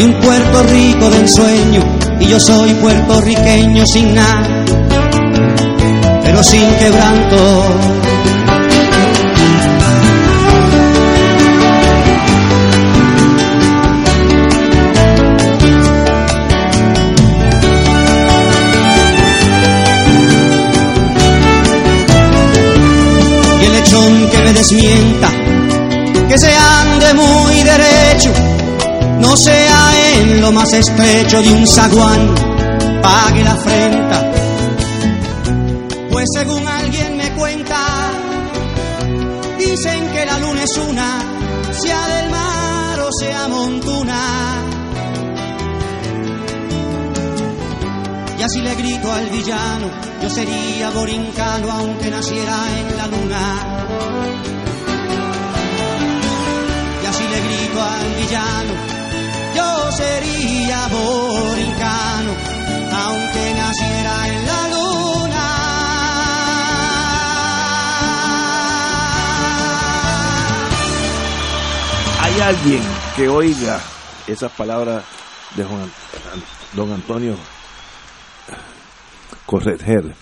Y un Puerto Rico de ensueño, y yo soy puertorriqueño sin nada, pero sin quebranto. Y el lechón que me desmienta, que se ande muy derecho no sea en lo más estrecho de un zaguán, pague la afrenta. Pues según alguien me cuenta, dicen que la luna es una, sea del mar o sea montuna. Y así le grito al villano, yo sería borincano aunque naciera en la luna. Y así le grito al villano, yo sería borincano, aunque naciera en la luna. ¿Hay alguien que oiga esas palabras de Juan, don Antonio Correger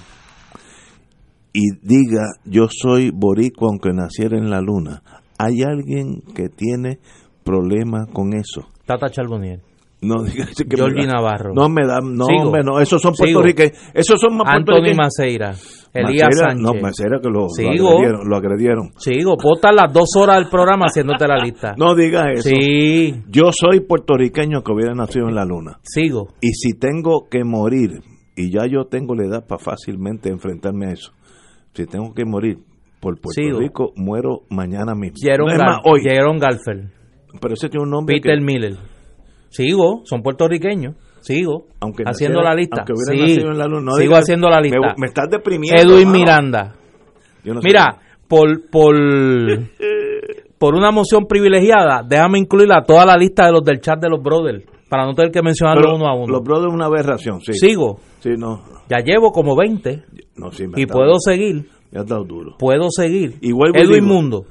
y diga yo soy boricua aunque naciera en la luna? ¿Hay alguien que tiene problemas con eso? Tata Charbonnier. No da- Navarro. No me da, no, Sigo. hombre, no, esos son puertorriqueños. Esos son más Anthony. Maceira. Elías Maceira, Sánchez. No, Maceira que lo, agredieron, lo agredieron. Sigo, estar las dos horas del programa haciéndote la lista. No diga eso. Sí, Yo soy puertorriqueño que hubiera nacido en la luna. sigo. Y si tengo que morir, y ya yo tengo la edad para fácilmente enfrentarme a eso, si tengo que morir por Puerto Sigo. Rico, muero mañana mismo. Jaron, No hoy. Pero ese tiene un nombre Peter que, Miller. Sigo, son puertorriqueños. Sigo. aunque haciendo naciera- la lista. aunque hubiera Sí, nacido en la luna, no sigo haciendo la lista. Me, me estás deprimiendo. Edwin. Miranda. Yo no sé. Mira, por, por, por una moción privilegiada, déjame incluir a toda la lista de los del chat de los brothers, para no tener que mencionarlo Pero uno a uno. Los brothers una aberración, sí. Sigo, Sí, no. ya llevo como 20 No, sí, me y dado- puedo seguir, me has dado duro. puedo seguir. Y Edwin digo, Mundo.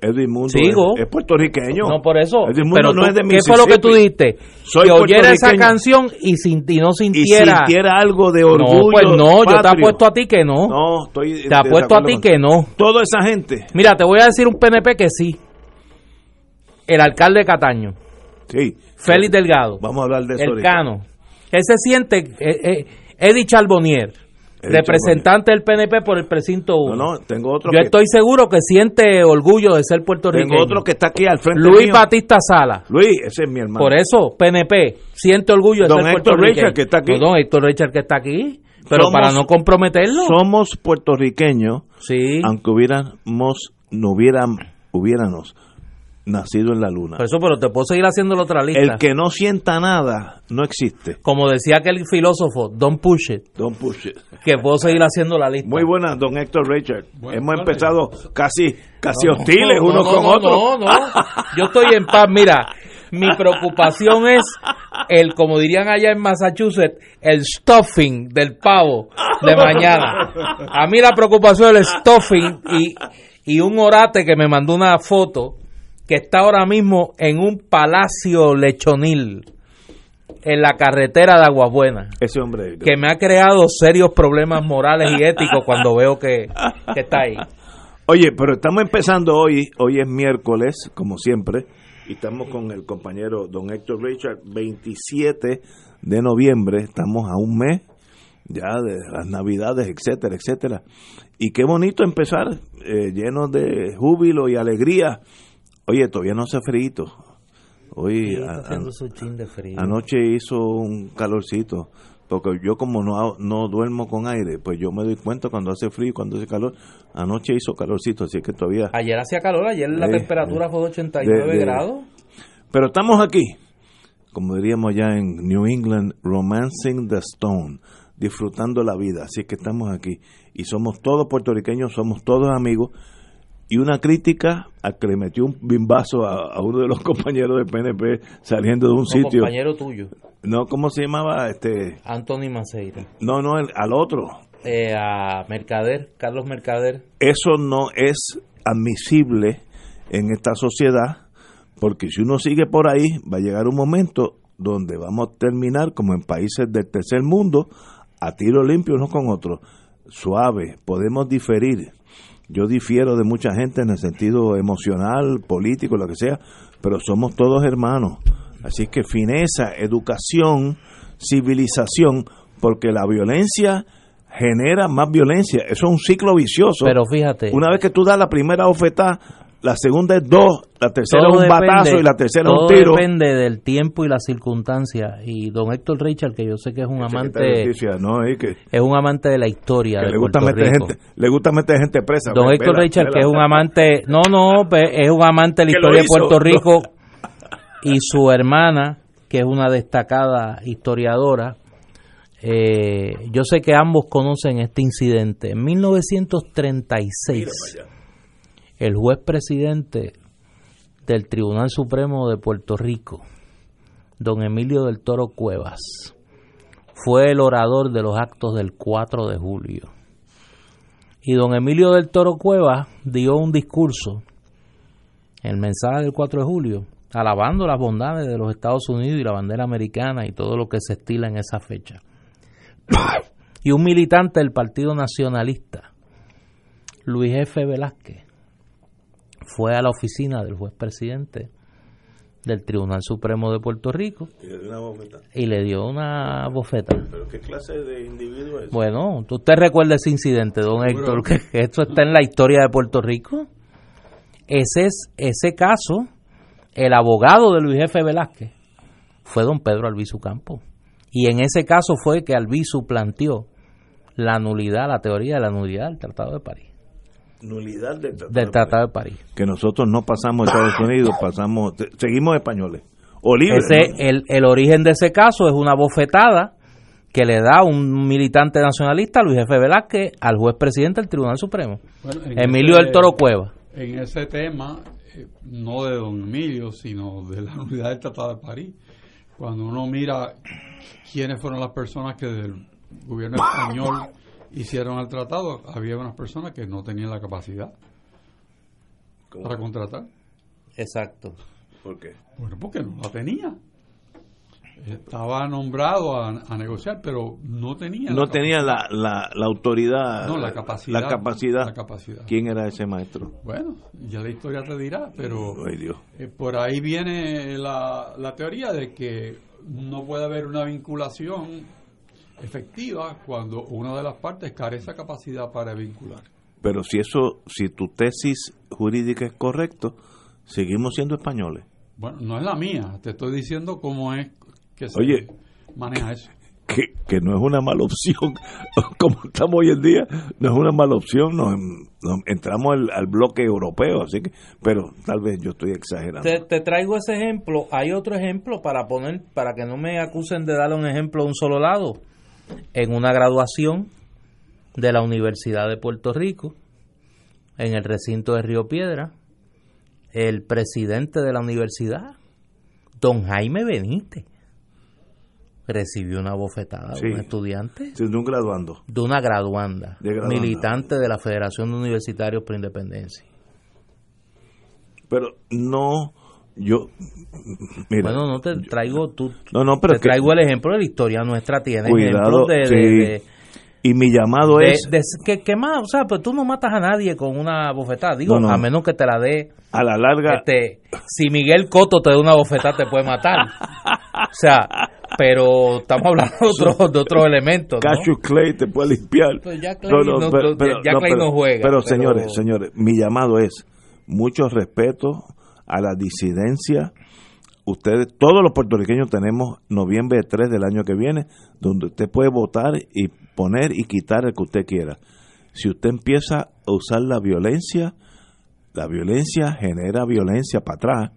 Edwin Mundo Sigo. es, es puertorriqueño. No, por eso. Edwin Mundo Pero no tú- es de ¿Qué fue lo que tú dijiste? Soy que oyera esa canción y, sin, y no Y sintiera. sintiera algo de no, orgullo. pues no, yo te patrio. apuesto a ti que no. No, estoy. te apuesto a ti que no. Toda esa gente. Mira, te voy a decir un PNP que sí. El alcalde de Cataño, Sí. Félix Delgado, Vamos a hablar de eso. el ahorita. Cano. Él se siente, eh, eh, Eddie Charbonnier, representante del PNP por el precinto 1. No, no, tengo otro Yo que, estoy seguro que siente orgullo de ser puertorriqueño. tengo otro que está aquí al frente Luis mío. Batista Sala. Luis, ese es mi hermano. Por eso, PNP, siente orgullo de Don ser Héctor puertorriqueño. Richard, que está aquí. No, don Héctor Richard, que está aquí. Pero Somos- para no comprometerlo. Somos puertorriqueños, sí. aunque hubiéramos, no hubieran, hubiéramos nacido en la luna. Por eso, pero te puedo seguir haciendo la otra lista. El que no sienta nada no existe. Como decía aquel filósofo, don't push it, Don't push it. que puedo seguir haciendo la lista. Muy buena, don Héctor Richard. Hemos empezado casi, casi No, hostiles no, unos no, con no, otros. No, no, yo estoy en paz. Mira, mi preocupación es el, como dirían allá en Massachusetts, el stuffing del pavo de mañana. A mí la preocupación es el stuffing y, y un orate que me mandó una foto que está ahora mismo en un palacio lechonil en la carretera de Aguabuena Ese hombre. que me ha creado serios problemas morales y éticos cuando veo que, que está ahí. Oye, pero estamos empezando hoy, hoy es miércoles, como siempre, y estamos con el compañero don Héctor Richard, 27 de noviembre, estamos a un mes ya de las navidades, etcétera, etcétera. Y qué bonito empezar, eh, lleno de júbilo y alegría. Oye, todavía no hace frío. Hoy a- a- anoche hizo un calorcito. porque yo como no, no duermo con aire, pues yo me doy cuenta cuando hace frío y cuando hace calor. Anoche hizo calorcito, así que todavía... Ayer hacía calor, ayer la Sí, temperatura fue de 89 de- de- grados. Pero estamos aquí, como diríamos ya en New England, romancing the stone, disfrutando la vida. Así que estamos aquí. Y somos todos puertorriqueños, somos todos amigos. Y una crítica a que le metió un bimbazo a, a uno de los compañeros del PNP saliendo de un Un sitio. compañero tuyo, No, ¿cómo se llamaba? este Anthony Maceira. No, no, el- al otro. Eh, a Mercader, Carlos Mercader. Eso no es admisible en esta sociedad, porque si uno sigue por ahí, va a llegar un momento donde vamos a terminar como en países del tercer mundo, a tiro limpio unos con otros. Suave, podemos diferir. Yo difiero de mucha gente en el sentido emocional, político, lo que sea, pero somos todos hermanos. Así que fineza, educación, civilización, porque la violencia genera más violencia. Eso es un ciclo vicioso. Pero fíjate, Una vez que tú das la primera oferta, la segunda es dos, la tercera todo es un depende- batazo y la tercera es todo un tiro. depende del tiempo y las circunstancias. Y don Héctor Richard, que yo sé que es un de amante, Justicia, ¿no? Y que, es un amante de la historia que de le gusta Puerto meter Rico. gente, le gusta meter gente presa. Don Ve- Héctor vela, Richard, que es un amante, no, no, es un amante de la historia de. Puerto Rico y su hermana, que es una destacada historiadora. eh, yo sé que ambos conocen este incidente. En 1936, el juez presidente del Tribunal Supremo de Puerto Rico, don Emilio del Toro Cuevas, fue el orador de los actos del 4 de julio. Y don Emilio del Toro Cuevas dio un discurso, el mensaje del 4 de julio, alabando las bondades de los Estados Unidos y la bandera americana y todo lo que se estila en esa fecha. y un militante del Partido Nacionalista, Luis F. Velázquez, fue a la oficina del juez presidente del Tribunal Supremo de Puerto Rico Y le dio una bofetada. y le dio una bofeta. ¿Pero qué clase de individuo es? Bueno, ¿usted recuerda ese incidente, don Héctor? Que que esto está en la historia de Puerto Rico. Ese es ese caso, el abogado de Luis F. Velázquez fue don Pedro Albizu Campo. Y en ese caso fue que Albizu planteó la nulidad, la teoría de la nulidad del Tratado de París. Nulidad del tratado. Del Tratado de París. Que nosotros no pasamos a Estados Unidos, pasamos, seguimos españoles. O libres. Ese, ¿no? el, el origen de ese caso es una bofetada que le da un militante nacionalista, Luis F. Velázquez, al juez presidente del Tribunal Supremo, Bueno, en Emilio ese- del Toro Cueva. En ese tema, eh, no de don Emilio, sino de la unidad del Tratado de París, cuando uno mira quiénes fueron las personas que del gobierno español hicieron el tratado, había unas personas que no tenían la capacidad para contratar. Exacto. ¿Por qué? Bueno, porque no la tenía. Estaba nombrado a, a negociar, pero no tenía No la tenía la, la, la autoridad. No, la capacidad. La capacidad. La capacidad. ¿Quién era ese maestro? Bueno, ya la historia te dirá, pero Ay, Dios. eh, por ahí viene la, la teoría de que no puede haber una vinculación efectiva cuando una de las partes carece de capacidad para vincular. Pero si eso, si tu tesis jurídica es correcto, seguimos siendo españoles. Bueno, no es la mía, te estoy diciendo cómo es que se Oye. maneja eso. Que, que no es una mala opción, como estamos hoy en día, no es una mala opción, nos, nos entramos al, al bloque europeo, así que, pero tal vez yo estoy exagerando. Te, te traigo ese ejemplo. Hay otro ejemplo para poner, para que no me acusen de darle un ejemplo de un solo lado. En una graduación de la Universidad de Puerto Rico, en el recinto de Río Piedra, el presidente de la universidad, don Jaime Benítez, recibió una bofetada Sí. de un estudiante, Siendo un graduando. de una graduanda, De graduanda. militante de la Federación de Universitarios por Independencia. Pero no, yo, mira, Bueno, no te traigo tú. no, no, pero te que- traigo el ejemplo de la historia nuestra. Tiene Cuidado, ejemplos de. sí. de- y mi llamado de- es de- que, que más, o sea, pues tú no matas a nadie con una bofetada. Digo, No, no. a menos que te la dé. a la larga, Este, si Miguel Coto te da una bofetada, te puede matar. O sea, pero estamos hablando de otros de otros elementos. ¿no? Cassius Clay te puede limpiar. Pues ya Clay no- ya Clay no juega, Pero, pero- señores, señores, mi llamado es mucho respeto a la disidencia, ustedes, todos los puertorriqueños tenemos noviembre 3 del año que viene, donde usted puede votar y poner y quitar el que usted quiera. Si usted empieza a usar la violencia, la violencia genera violencia para atrás.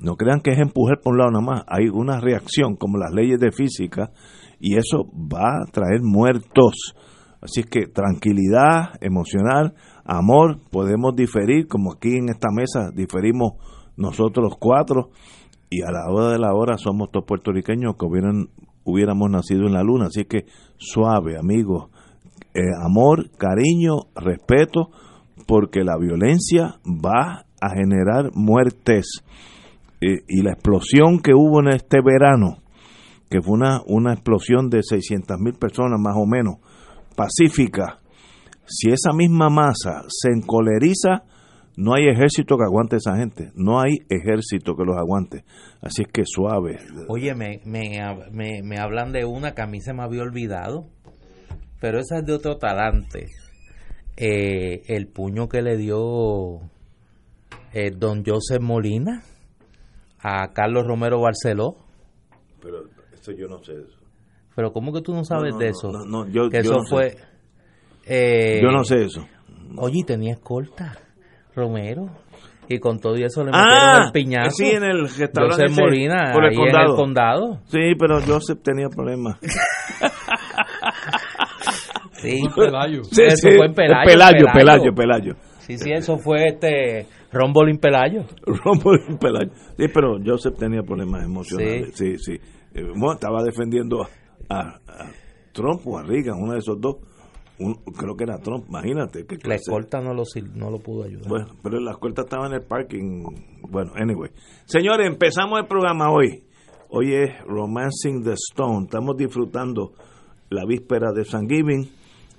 No crean que es empujar por un lado nada más. Hay una reacción como las leyes de física y eso va a traer muertos. Así que tranquilidad emocional, amor, podemos diferir, como aquí en esta mesa diferimos nosotros cuatro, y a la hora de la hora somos todos puertorriqueños que hubieran, hubiéramos nacido en la luna. Así que suave, amigos, eh, amor, cariño, respeto, porque la violencia va a generar muertes. Eh, y la explosión que hubo en este verano, que fue una, una explosión de 600 mil personas más o menos, pacífica, si esa misma masa se encoleriza, no hay ejército que aguante a esa gente, no hay ejército que los aguante. Así es que suave. Oye, me, me, me, me hablan de una que a mí se me había olvidado, pero esa es de otro talante. Eh, el puño que le dio eh, don Joseph Molina a Carlos Romero Barceló. Pero eso yo no sé eso. Pero ¿cómo que tú no sabes No, no, de eso? no, no, yo- que yo eso no sé. Eh, Yo no sé eso. Oye, tenía escolta, Romero. Y con todo y eso le Ah, metieron el piñazo. sí, en el restaurante ese, Molina, por el ahí en condado. el condado. Sí, pero Joseph tenía problemas. Sí. Pelayo. Sí, Eso sí, fue en Pelayo, Pelayo, Pelayo. Pelayo, Pelayo. Sí, sí, eso fue este Rombolín Pelayo. Rombolín Pelayo. Sí, pero Joseph tenía problemas emocionales. Sí, sí. Eh, bueno, estaba defendiendo a, a- a Trump o a Reagan, uno de esos dos. Un- creo que era Trump, imagínate. La escolta no lo, sil- no lo pudo ayudar. Bueno, pero la escolta estaba en el parking. Bueno, anyway. Señores, empezamos el programa hoy. Hoy es Romancing the Stone. Estamos disfrutando la víspera de Thanksgiving.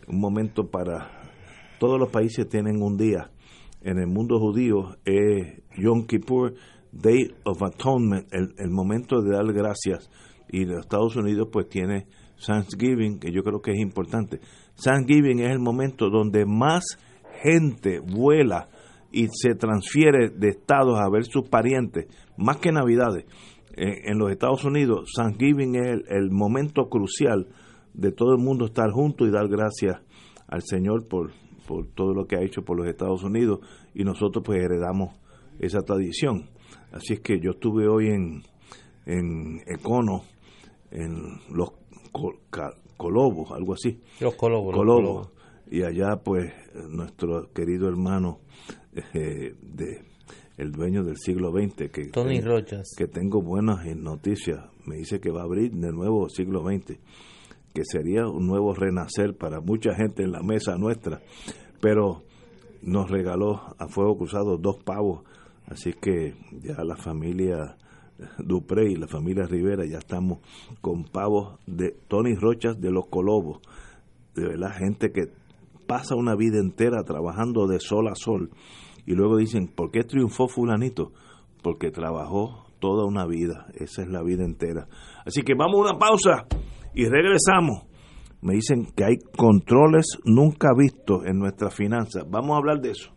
Un momento para... Todos los países tienen un día. En el mundo judío es Yom Kippur, Day of Atonement, el, el momento de dar gracias. Y los Estados Unidos pues tiene Thanksgiving, que yo creo que es importante. Thanksgiving es el momento donde más gente vuela y se transfiere de estados a ver sus parientes, más que Navidades. Eh, en los Estados Unidos, Thanksgiving es el, el momento crucial de todo el mundo estar juntos y dar gracias al Señor por, por todo lo que ha hecho por los Estados Unidos y nosotros pues heredamos esa tradición. Así es que yo estuve hoy en, en Econo, en los Colobos, algo así. Los colobos. colobos. Y allá, pues, nuestro querido hermano, eh, de, el dueño del siglo XX, que, Tony que- Rochas. que tengo buenas noticias, me dice que va a abrir de nuevo siglo XX, que sería un nuevo renacer para mucha gente en la mesa nuestra, pero nos regaló a fuego cruzado dos pavos, así que ya la familia Dupré y la familia Rivera ya estamos con pavos de Tony Rochas de los Colobos, de verdad gente que pasa una vida entera trabajando de sol a sol y luego dicen, ¿por qué triunfó fulanito? Porque trabajó toda una vida, esa es la vida entera. Así que vamos a una pausa y regresamos. Me dicen que hay controles nunca vistos en nuestras finanzas. Vamos a hablar de eso.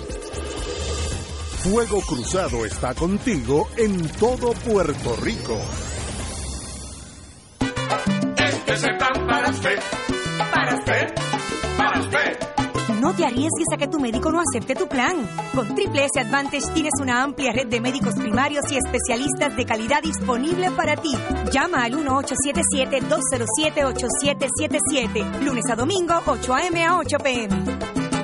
Fuego Cruzado está contigo en todo Puerto Rico. Este es el plan para usted, para usted, para usted. No te arriesgues a que tu médico no acepte tu plan. Con Triple S Advantage tienes una amplia red de médicos primarios y especialistas de calidad disponible para ti. Llama al 1877-207-8777. Lunes a domingo, 8 a.m. a 8 p.m.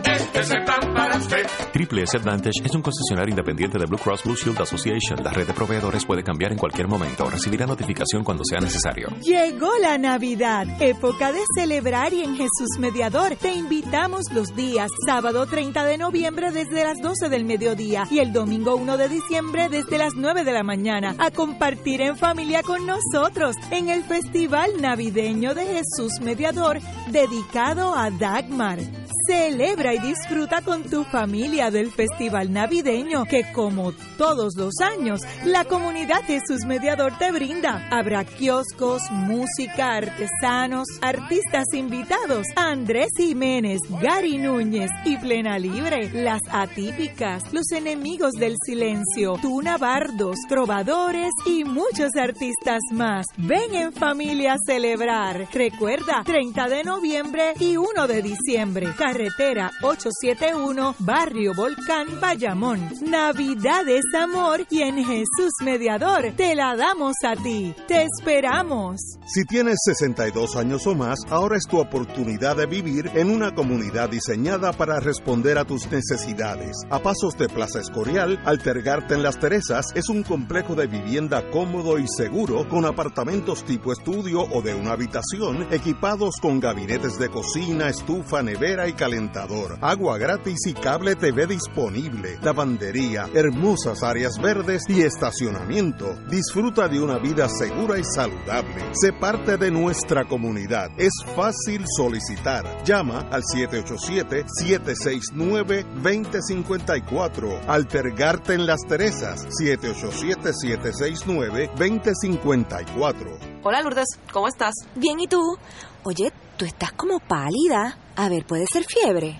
Triple S Advantage es un concesionario independiente de Blue Cross Blue Shield Association. La red de proveedores puede cambiar en cualquier momento. Recibirá notificación cuando sea necesario. Llegó la Navidad, época de celebrar y en Jesús Mediador te invitamos los días sábado 30 de noviembre desde las 12 del mediodía y el domingo 1 de diciembre desde las 9 de la mañana a compartir en familia con nosotros en el Festival Navideño de Jesús Mediador dedicado a Dagmar. Celebra y disfruta con tu familia del Festival Navideño que como todos los años la comunidad Jesús Mediador te brinda. Habrá kioscos, música, artesanos, artistas invitados, Andrés Jiménez, Gary Núñez y Plena Libre, las atípicas, los enemigos del silencio, Tuna Bardos, trovadores y muchos artistas más. Ven en familia a celebrar. Recuerda, 30 de noviembre y 1 de diciembre. Carretera 871, Barrio Volcán, Bayamón. Navidad es amor y en Jesús Mediador te la damos a ti. Te esperamos. Si tienes 62 años o más, ahora es tu oportunidad de vivir en una comunidad diseñada para responder a tus necesidades. A pasos de Plaza Escorial, Altergarte en Las Teresas es un complejo de vivienda cómodo y seguro con apartamentos tipo estudio o de una habitación equipados con gabinetes de cocina, estufa, nevera y calentador, agua gratis y cable TV disponible, lavandería, hermosas áreas verdes y estacionamiento. Disfruta de una vida segura y saludable. Sé parte de nuestra comunidad. Es fácil solicitar. Llama al 787-769-2054. Altergarte en Las Teresas. 787-769-2054. Hola Lourdes, ¿cómo estás? Bien, ¿y tú? Oye, tú estás como pálida. A ver, ¿puede ser fiebre?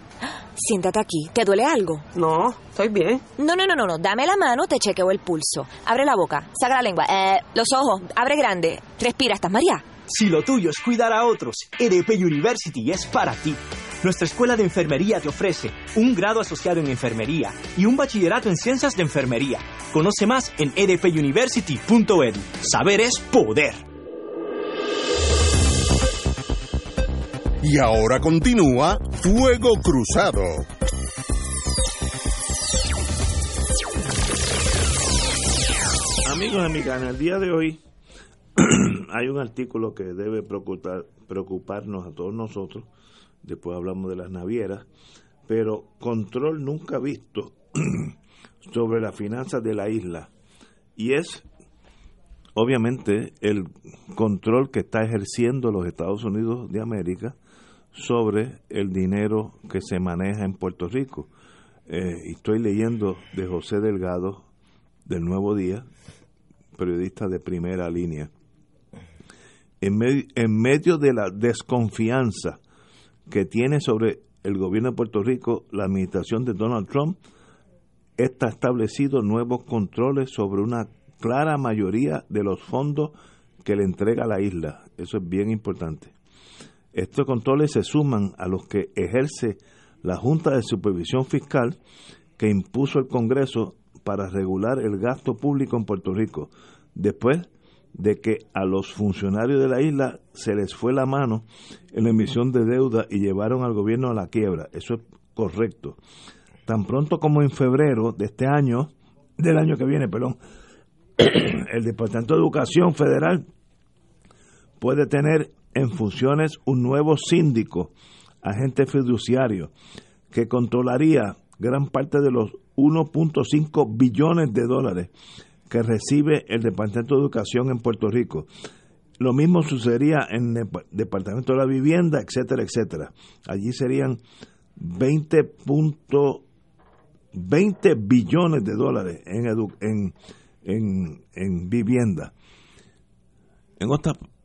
Siéntate aquí. ¿Te duele algo? No, estoy bien. No, no, no, no, no. Dame la mano, te chequeo el pulso. Abre la boca, saca la lengua. Eh, los ojos, abre grande. Respira, ¿estás María? Si lo tuyo es cuidar a otros, EDP University es para ti. Nuestra escuela de enfermería te ofrece un grado asociado en enfermería y un bachillerato en ciencias de enfermería. Conoce más en edpuniversity.edu. Saber es poder. Y ahora continúa Fuego Cruzado. Amigos y amigas, en el día de hoy hay un artículo que debe preocupar, preocuparnos a todos nosotros. Después hablamos de las navieras, pero control nunca visto sobre las finanzas de la isla. Y es, obviamente, el control que está ejerciendo los Estados Unidos de América sobre el dinero que se maneja en Puerto Rico. Eh, estoy leyendo de José Delgado del Nuevo Día, periodista de primera línea. En, en medio de la desconfianza que tiene sobre el gobierno de Puerto Rico la administración de Donald Trump, está establecido nuevos controles sobre una clara mayoría de los fondos que le entrega la isla. Eso es bien importante. Estos controles se suman a los que ejerce la Junta de Supervisión Fiscal que impuso el Congreso para regular el gasto público en Puerto Rico, después de que a los funcionarios de la isla se les fue la mano en la emisión de deuda y llevaron al gobierno a la quiebra. Eso es correcto. Tan pronto como en febrero de este año, del año que viene, perdón, el Departamento de Educación Federal puede tener en funciones un nuevo síndico, agente fiduciario, que controlaría gran parte de los 1.5 billones de dólares que recibe el Departamento de Educación en Puerto Rico. Lo mismo sucedería en el Departamento de la Vivienda, etcétera, etcétera. Allí serían 20, punto- 20 billones de dólares en, edu- en, en, en vivienda. En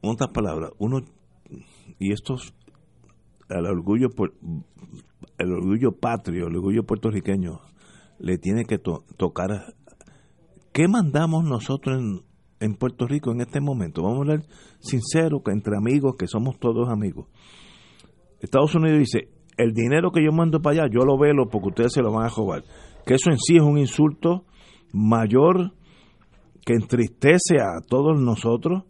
en otras palabras, uno, y esto es el orgullo, el orgullo patrio, el orgullo puertorriqueño, le tiene que to- tocar. ¿Qué mandamos nosotros en, en Puerto Rico en este momento? Vamos a hablar sincero, entre amigos, que somos todos amigos. Estados Unidos dice, el dinero que yo mando para allá, yo lo velo porque ustedes se lo van a robar. Que eso en sí es un insulto mayor que entristece a todos nosotros,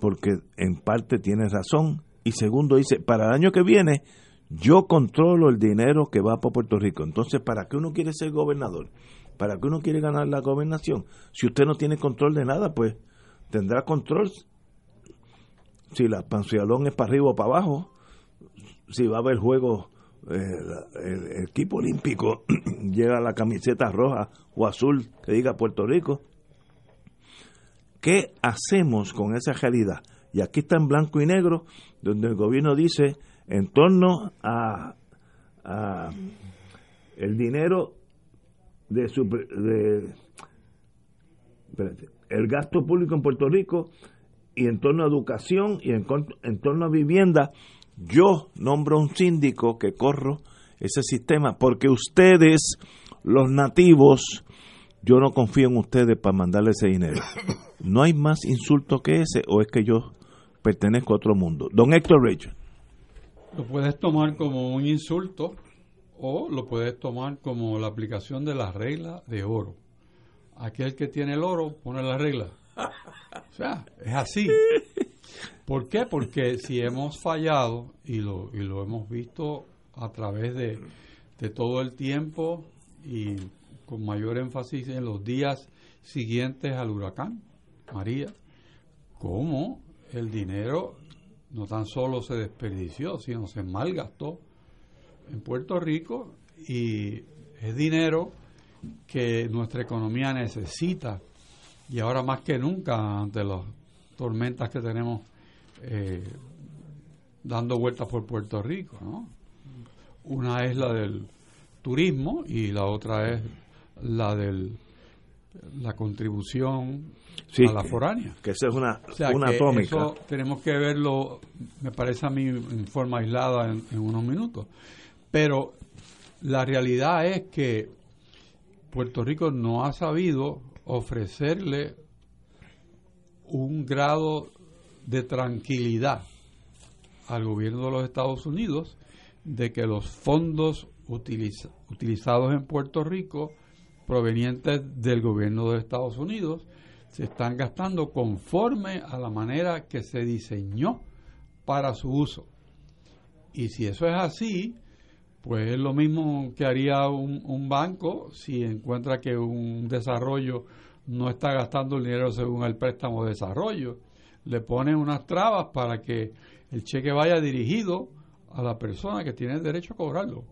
porque en parte tiene razón. Y segundo dice, para el año que viene, Yo controlo el dinero que va para Puerto Rico. Entonces, ¿para qué uno quiere ser gobernador? ¿Para qué uno quiere ganar la gobernación? Si usted no tiene control de nada, pues tendrá control si la pancialón es para arriba o para abajo, si va a haber juego, eh, el, el equipo olímpico llega la camiseta roja o azul que diga Puerto Rico. ¿Qué hacemos con esa realidad? Y aquí está en blanco y negro, donde el gobierno dice, en torno a, el dinero de, su, el gasto público en Puerto Rico y en torno a educación y en torno a vivienda, yo nombro un síndico que corro ese sistema porque ustedes, los nativos, yo no confío en ustedes para mandarle ese dinero. ¿No hay más insulto que ese o es que yo pertenezco a otro mundo? Don Héctor Richard. Lo puedes tomar como un insulto o lo puedes tomar como la aplicación de la regla de oro. Aquel que tiene el oro pone la regla. O sea, es así. ¿Por qué? Porque si hemos fallado y lo, y lo hemos visto a través de, de todo el tiempo y con mayor énfasis en los días siguientes al huracán, María, cómo el dinero no tan solo se desperdició, sino se malgastó en Puerto Rico y es dinero que nuestra economía necesita y ahora más que nunca ante las tormentas que tenemos eh, dando vueltas por Puerto Rico, ¿no? Una es la del turismo y la otra es la del la contribución Sí, a la foránea. que esa es una, O sea, una atómica. eso tenemos que verlo, me parece a mí, en forma aislada en, en unos minutos. Pero la realidad es que Puerto Rico no ha sabido ofrecerle un grado de tranquilidad al gobierno de los Estados Unidos de que los fondos utiliza- utilizados en Puerto Rico provenientes del gobierno de Estados Unidos se están gastando conforme a la manera que se diseñó para su uso. Y si eso es así, pues es lo mismo que haría un, un banco si encuentra que un desarrollo no está gastando el dinero según el préstamo de desarrollo. Le ponen unas trabas para que el cheque vaya dirigido a la persona que tiene el derecho a cobrarlo.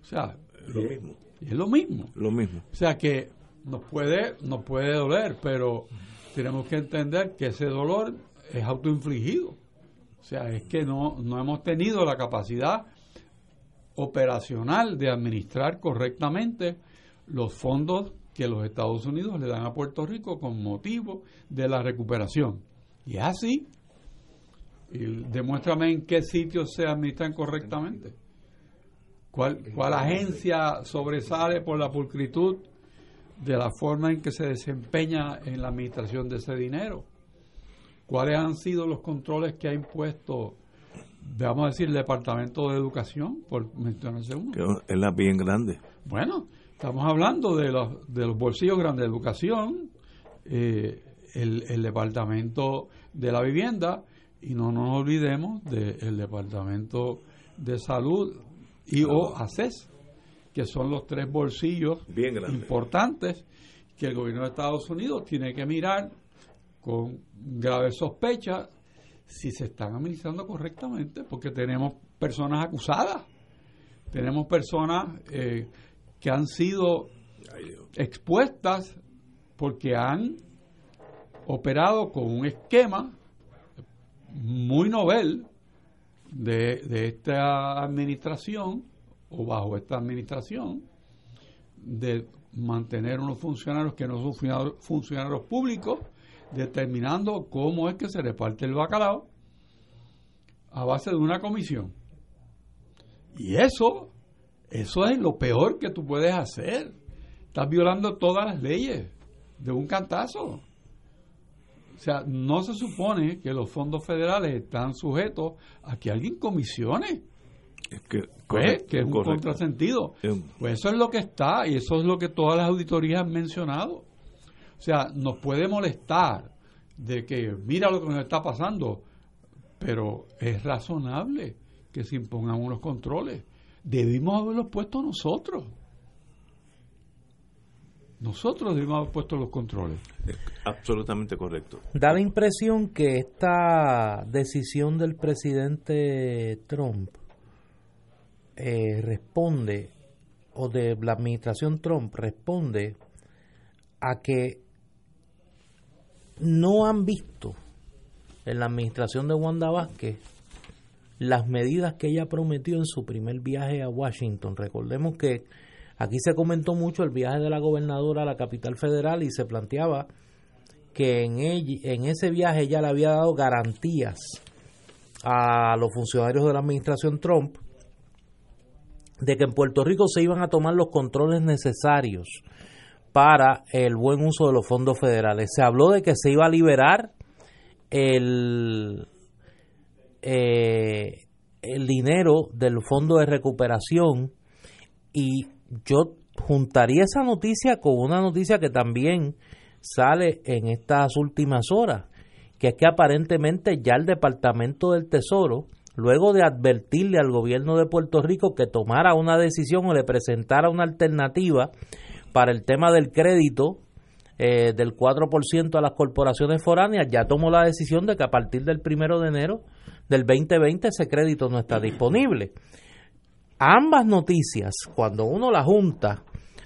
O sea, Lo eh, mismo. es lo mismo. Lo mismo. O sea que nos puede, nos puede doler, pero tenemos que entender que ese dolor es autoinfligido. O sea, es que no, no hemos tenido la capacidad operacional de administrar correctamente los fondos que los Estados Unidos le dan a Puerto Rico con motivo de la recuperación. Y es así. Y demuéstrame en qué sitios se administran correctamente. ¿Cuál, ¿Cuál agencia sobresale por la pulcritud de la forma en que se desempeña en la administración de ese dinero? ¿Cuáles han sido los controles que ha impuesto, vamos a decir, el Departamento de Educación, por mencionarse uno? Que es la bien grande. Bueno, estamos hablando de los, de los bolsillos grandes de educación, eh, el, el Departamento de la Vivienda y no nos olvidemos del Departamento de Salud y o ACES, que son los tres bolsillos Bien importantes que el gobierno de Estados Unidos tiene que mirar con grave sospecha si se están administrando correctamente, porque tenemos personas acusadas, tenemos personas eh, que han sido expuestas porque han operado con un esquema muy novel de, de esta administración o bajo esta administración de mantener unos funcionarios que no son funcionarios- públicos determinando cómo es que se reparte el bacalao a base de una comisión. Y eso, eso es lo peor que tú puedes hacer. Estás violando todas las leyes de un cantazo. O sea, no se supone que los fondos federales están sujetos a que alguien comisione. Es que, Pues, que es un correcto. contrasentido. Pues eso es lo que está y eso es lo que todas las auditorías han mencionado. O sea, nos puede molestar de que mira lo que nos está pasando, pero es razonable que se impongan unos controles. Debimos haberlos puesto nosotros. Nosotros debimos haber puesto los controles. Absolutamente correcto. Da la impresión que esta decisión del presidente Trump eh, responde, o de la administración Trump responde a que no han visto en la administración de Wanda Vázquez las medidas que ella prometió en su primer viaje a Washington. Recordemos que aquí se comentó mucho el viaje de la gobernadora a la capital federal y se planteaba que en, en ese viaje ella le había dado garantías a los funcionarios de la administración Trump de que en Puerto Rico se iban a tomar los controles necesarios para el buen uso de los fondos federales. Se habló de que se iba a liberar el, eh, el dinero del fondo de recuperación y yo juntaría esa noticia con una noticia que también sale en estas últimas horas, que es que aparentemente ya el Departamento del Tesoro, luego de advertirle al gobierno de Puerto Rico que tomara una decisión o le presentara una alternativa para el tema del crédito eh, del 4% a las corporaciones foráneas, ya tomó la decisión de que a partir del primero de enero del 2020 ese crédito no está disponible. Ambas noticias, cuando uno las junta,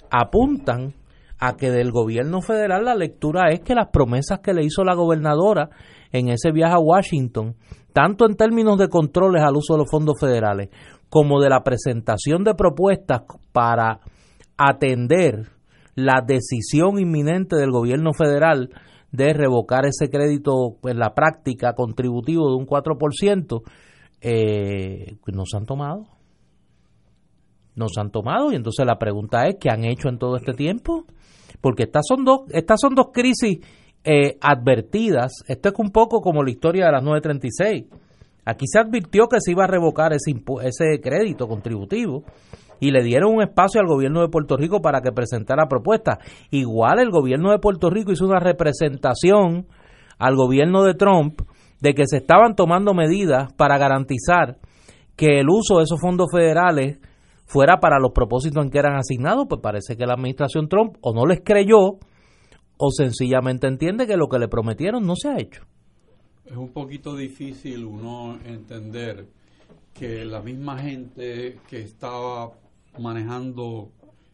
apuntan a que del gobierno federal la lectura es que las promesas que le hizo la gobernadora en ese viaje a Washington, tanto en términos de controles al uso de los fondos federales, como de la presentación de propuestas para atender la decisión inminente del gobierno federal de revocar ese crédito en la práctica contributivo de un 4%, eh, nos han tomado. Nos han tomado y entonces la pregunta es, ¿qué han hecho en todo este tiempo? Porque estas son dos, estas son dos crisis eh, advertidas. Esto es un poco como la historia de las 936. Aquí se advirtió que se iba a revocar ese, ese crédito contributivo y le dieron un espacio al gobierno de Puerto Rico para que presentara propuestas. Igual el gobierno de Puerto Rico hizo una representación al gobierno de Trump de que se estaban tomando medidas para garantizar que el uso de esos fondos federales fuera para los propósitos en que eran asignados, pues parece que la administración Trump o no les creyó o sencillamente entiende que lo que le prometieron no se ha hecho. Es un poquito difícil uno entender que la misma gente que estaba manejando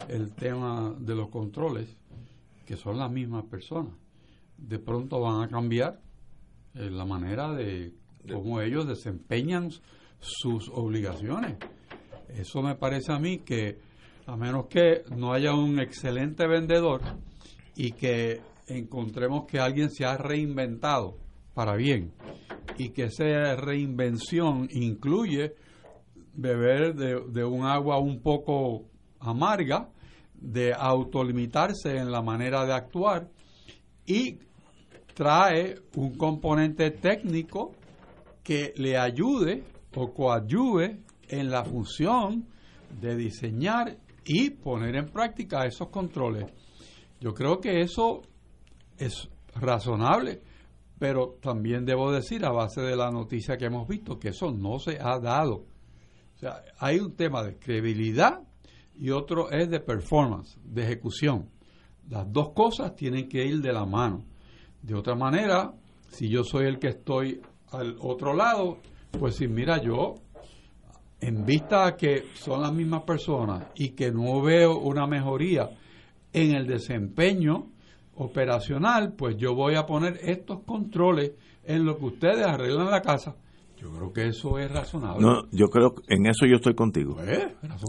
el tema de los controles, que son las mismas personas, de pronto van a cambiar eh, la manera de cómo ellos desempeñan sus obligaciones. Eso me parece a mí que, a menos que no haya un excelente vendedor y que encontremos que alguien se ha reinventado para bien y que esa reinvención incluye beber de, un agua un poco amarga, de autolimitarse en la manera de actuar y trae un componente técnico que le ayude o coadyuve en la función de diseñar y poner en práctica esos controles. Yo creo que eso es razonable, pero también debo decir, a base de la noticia que hemos visto, que eso no se ha dado sea, hay un tema de credibilidad y otro es de performance, de ejecución. Las dos cosas tienen que ir de la mano. De otra manera, si yo soy el que estoy al otro lado, pues si mira yo, en vista a que son las mismas personas y que no veo una mejoría en el desempeño operacional, pues yo voy a poner estos controles en lo que ustedes arreglan la casa yo creo que eso es razonable. No, yo creo que en eso yo estoy contigo.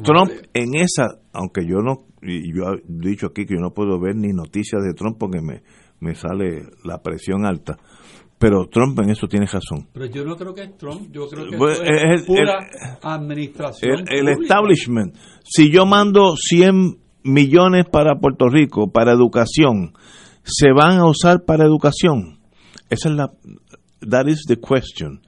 Trump, en esa, aunque yo no, y yo he dicho aquí que yo no puedo ver ni noticias de Trump porque me, me sale la presión alta. Pero Trump en eso tiene razón. Pero yo no creo que es Trump, yo creo que es, pura administración. El, establishment. Si yo mando 100 millones para Puerto Rico, para educación, ¿se van a usar para educación? Esa es la. That is the question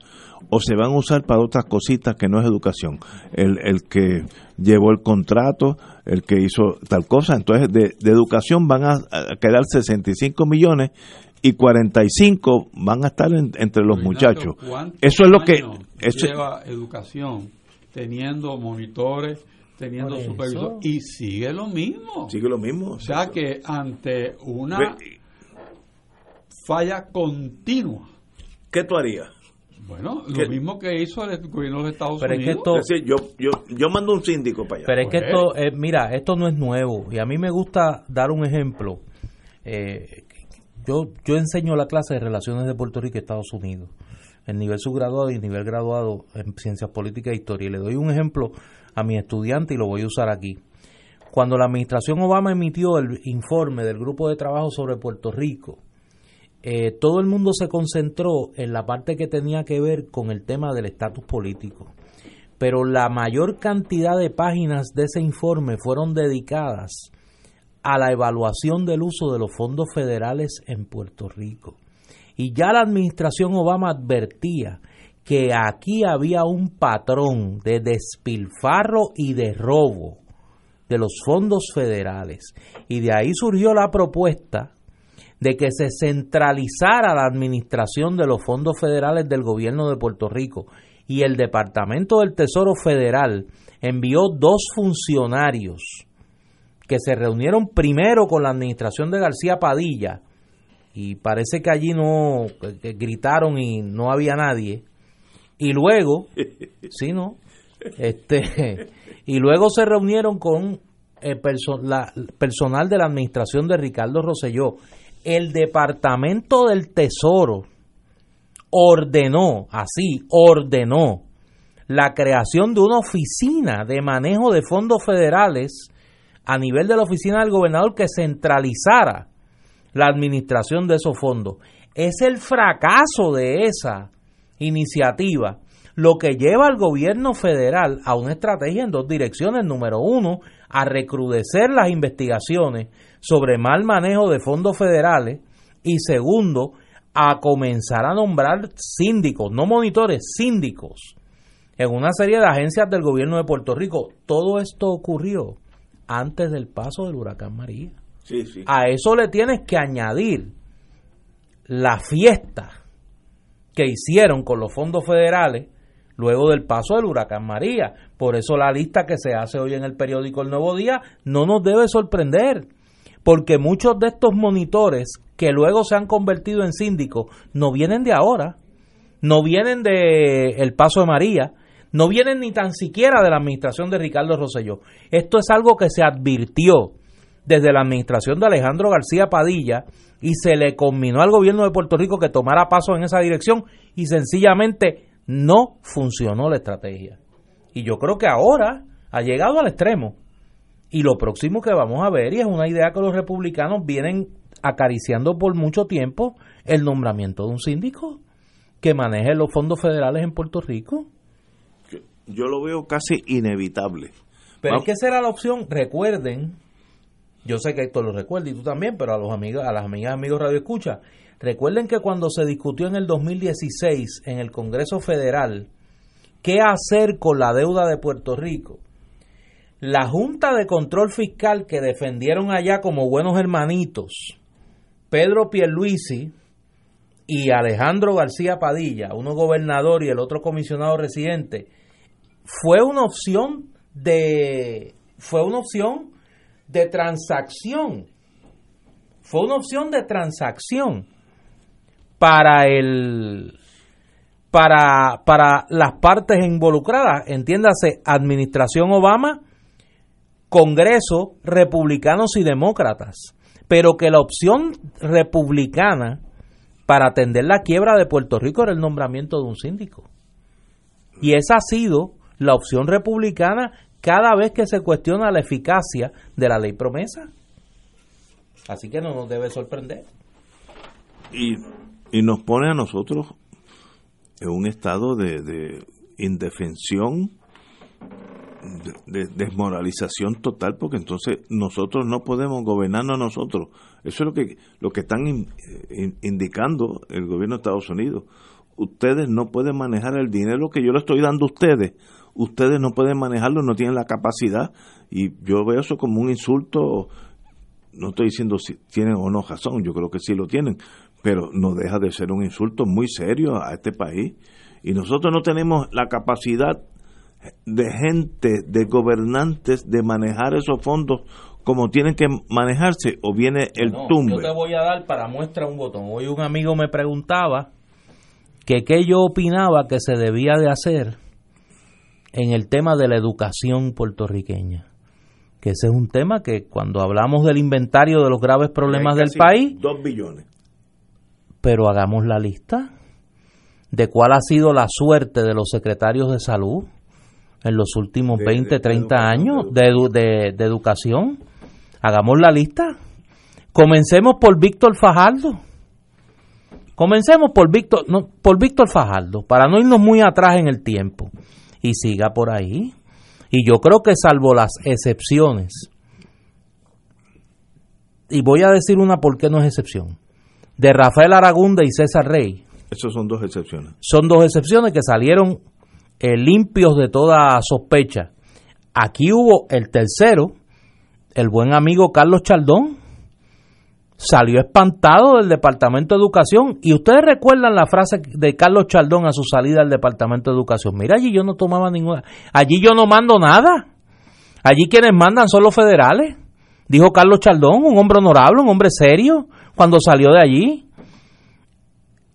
o se van a usar para otras cositas que no es educación. El, el que llevó el contrato, el que hizo tal cosa, entonces de, educación van a, quedar 65 millones y 45 van a estar entre los muchachos. Eso es lo que... lleva educación teniendo monitores, teniendo supervisores, y sigue lo mismo. Sigue lo mismo. O sea que ante una falla continua, ¿Qué tú harías? bueno, ¿Qué? lo mismo que hizo el gobierno de los Estados Pero es que Unidos. esto- Es decir, yo, yo, yo mando un síndico para allá. Pero es que Pues. esto, eh, mira, esto no es nuevo. Y a mí me gusta dar un ejemplo. Eh, yo, yo enseño la clase de Relaciones de Puerto Rico y Estados Unidos, en nivel subgraduado y nivel graduado en Ciencias Políticas e Historia. Y le doy un ejemplo a mi estudiante y lo voy a usar aquí. Cuando la administración Obama emitió el informe del grupo de trabajo sobre Puerto Rico, eh, todo el mundo se concentró en la parte que tenía que ver con el tema del estatus político. Pero la mayor cantidad de páginas de ese informe fueron dedicadas a la evaluación del uso de los fondos federales en Puerto Rico. Y ya la administración Obama advertía que aquí había un patrón de despilfarro y de robo de los fondos federales. Y de ahí surgió la propuesta de que se centralizara la administración de los fondos federales del gobierno de Puerto Rico. Y el Departamento del Tesoro Federal envió dos funcionarios que se reunieron primero con la administración de García Padilla. Y parece que allí no gritaron y no había nadie y luego sí no este y luego se reunieron con el perso- la- personal de la administración de Ricardo Rosselló el departamento del tesoro ordenó así ordenó la creación de una oficina de manejo de fondos federales a nivel de la oficina del gobernador que centralizara la administración de esos fondos. Es el fracaso de esa iniciativa lo que lleva al gobierno federal a una estrategia en dos direcciones. Número uno, a recrudecer las investigaciones sobre mal manejo de fondos federales. Y segundo, a comenzar a nombrar síndicos, no monitores, síndicos, en una serie de agencias del gobierno de Puerto Rico. Todo esto ocurrió antes del paso del huracán María. Sí, sí. A eso le tienes que añadir la fiesta que hicieron con los fondos federales luego del paso del huracán María. Por eso la lista que se hace hoy en el periódico El Nuevo Día no nos debe sorprender, porque muchos de estos monitores que luego se han convertido en síndicos no vienen de ahora, no vienen de paso de María, no vienen ni tan siquiera de la administración de Ricardo Rosselló. Esto es algo que se advirtió desde la administración de Alejandro García Padilla y se le combinó al gobierno de Puerto Rico que tomara paso en esa dirección y sencillamente no funcionó la estrategia. Y yo creo que ahora ha llegado al extremo. Y lo próximo que vamos a ver, y es una idea que los republicanos vienen acariciando por mucho tiempo, el nombramiento de un síndico que maneje los fondos federales en Puerto Rico. Yo lo veo casi inevitable. Pero es que esa era la opción. Recuerden, yo sé que esto lo recuerda y tú también, pero a los amigos, a las amigas amigos Radio Escucha, recuerden que cuando se discutió en el 2016 en el Congreso Federal qué hacer con la deuda de Puerto Rico, la Junta de Control Fiscal que defendieron allá como buenos hermanitos, Pedro Pierluisi y Alejandro García Padilla, uno gobernador y el otro comisionado residente, fue una opción de fue una opción de transacción. Fue una opción de transacción para el para para las partes involucradas. Entiéndase administración Obama Congreso republicanos y demócratas. Pero que la opción republicana para atender la quiebra de Puerto Rico era el nombramiento de un síndico. Y esa ha sido la opción republicana cada vez que se cuestiona la eficacia de la ley promesa. Así que no nos debe sorprender. y, y nos pone a nosotros en un estado de, de indefensión, de, de desmoralización total, porque entonces nosotros no podemos gobernarnos nosotros. Eso es lo que, lo que están in- in- indicando el gobierno de Estados Unidos. Ustedes no pueden manejar el dinero que yo le estoy dando a ustedes. Ustedes no pueden manejarlo, no tienen la capacidad. Y yo veo eso como un insulto no estoy diciendo si tienen o no razón, yo creo que sí lo tienen, pero no deja de ser un insulto muy serio a este país. Y nosotros no tenemos la capacidad de gente, de gobernantes, de manejar esos fondos como tienen que manejarse o viene el No, tumbe? Yo te voy a dar para muestra un botón. Hoy un amigo me preguntaba que qué yo opinaba que se debía de hacer en el tema de la educación puertorriqueña. Que ese es un tema que cuando hablamos del inventario de los graves problemas del país, Dos billones. pero hagamos la lista de cuál ha sido la suerte de los secretarios de salud en los últimos De- 20, de 30 educación, años de- de educación. Hagamos la lista. Comencemos por Víctor Fajardo. Comencemos por Víctor, no, por Víctor Fajardo, para no irnos muy atrás en el tiempo. Y siga por ahí. Y yo creo que salvo las excepciones, y voy a decir una por qué no es excepción, de Rafael Aragunda y César Rey, Esas son dos excepciones. son dos excepciones que salieron eh, limpios de toda sospecha. Aquí hubo el tercero, el buen amigo Carlos Chaldón, salió espantado del Departamento de Educación. Y ustedes recuerdan la frase de Carlos Chaldón a su salida del Departamento de Educación. Mira, allí yo no tomaba ninguna... Allí yo no mando nada. Allí quienes mandan son los federales. Dijo Carlos Chaldón, un hombre honorable, un hombre serio, cuando salió de allí.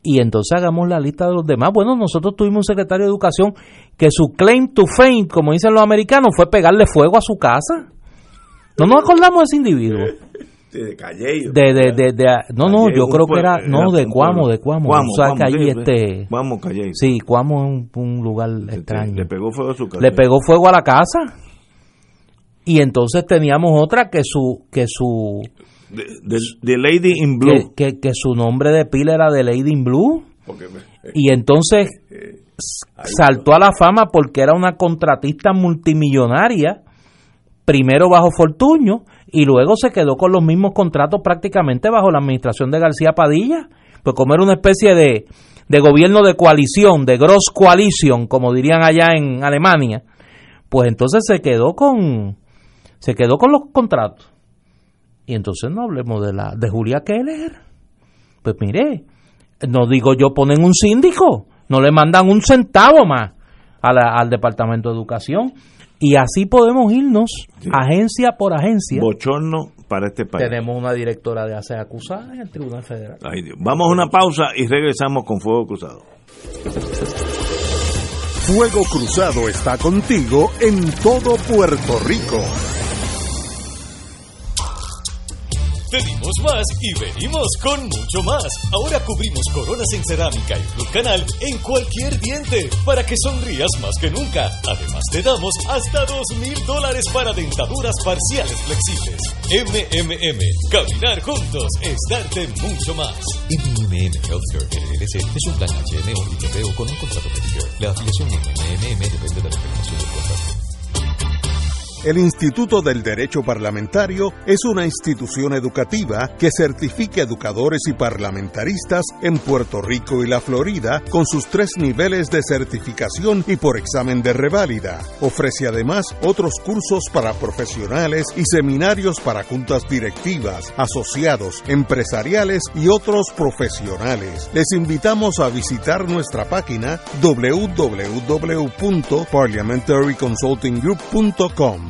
Y entonces hagamos la lista de los demás. Bueno, nosotros tuvimos un secretario de Educación que su claim to fame, como dicen los americanos, fue pegarle fuego a su casa. No nos acordamos de ese individuo. De Callejo. De, de, de, de- no, no, Callejo, yo creo que era, pueblo, no, de Cuamo, de Cuamo. Cuamo, O sea, que Cuamo, ahí sí, este... Cuamo. Sí, Cuamo es un, un lugar extraño. Le pegó fuego a su casa. Le pegó fuego a la casa. Y entonces teníamos otra que su, que su, De, de- de Lady in Blue. que, que, que su nombre de pila era de Lady in Blue. Porque me- Y entonces s- saltó a la fama porque era una contratista multimillonaria, primero bajo Fortuño, y luego se quedó con los mismos contratos prácticamente bajo la administración de García Padilla, pues como era una especie de, de gobierno de coalición, de Gross Coalition, como dirían allá en Alemania, pues entonces se quedó con se quedó con los contratos. Y entonces no hablemos de la de Julia Keller. Pues mire, no digo yo ponen un síndico, no le mandan un centavo más a la- al Departamento de Educación. Y así podemos irnos agencia por agencia. Bochorno para este país. Tenemos una directora de ASE acusada en el Tribunal Federal. Ay, Dios. Vamos a una pausa y regresamos con Fuego Cruzado. Fuego Cruzado está contigo en todo Puerto Rico. Pedimos más y venimos con mucho más. Ahora cubrimos coronas en cerámica y Blue Canal en cualquier diente para que sonrías más que nunca. Además te damos hasta dos mil dólares para dentaduras parciales flexibles. MMM, caminar juntos es darte mucho más. MMM Healthcare LLC es un plan HMO y TPO con un contrato Medicare. La afiliación MMM depende de la información del contrato. El Instituto del Derecho Parlamentario es una institución educativa que certifica educadores y parlamentaristas en Puerto Rico y la Florida con sus tres niveles de certificación y por examen de reválida. Ofrece además otros cursos para profesionales y seminarios para juntas directivas, asociados, empresariales y otros profesionales. Les invitamos a visitar nuestra página www.parliamentaryconsultinggroup.com.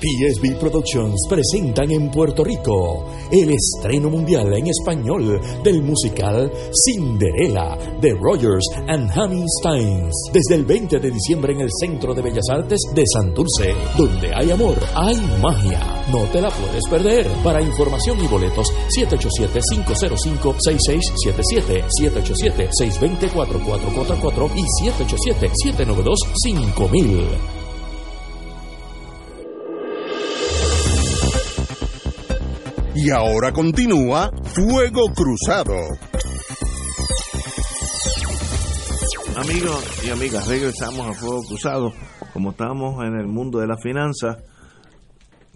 PSB Productions presentan en Puerto Rico el estreno mundial en español del musical Cinderella de Rogers and Hammerstein desde el 20 de diciembre en el Centro de Bellas Artes de Santurce. Donde hay amor, hay magia. No te la puedes perder. Para información y boletos, 787-505-6677, 787-620-4444 y 787-792-5000. Y ahora continúa Fuego Cruzado. Amigos y amigas, regresamos a Fuego Cruzado. Como estamos en el mundo de las finanzas,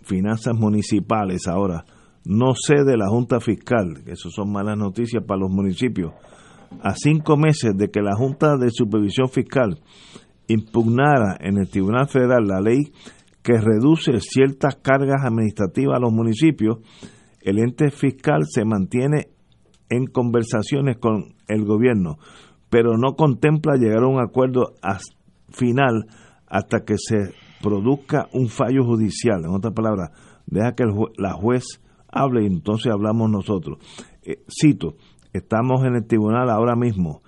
finanzas municipales ahora, no sé de la Junta Fiscal, que eso son malas noticias para los municipios. A cinco meses de que la Junta de Supervisión Fiscal impugnara en el Tribunal Federal la ley que reduce ciertas cargas administrativas a los municipios, el ente fiscal se mantiene en conversaciones con el gobierno, pero no contempla llegar a un acuerdo final hasta que se produzca un fallo judicial. En otras palabras, deja que la juez hable y entonces hablamos nosotros. Eh, cito, estamos en el tribunal ahora mismo.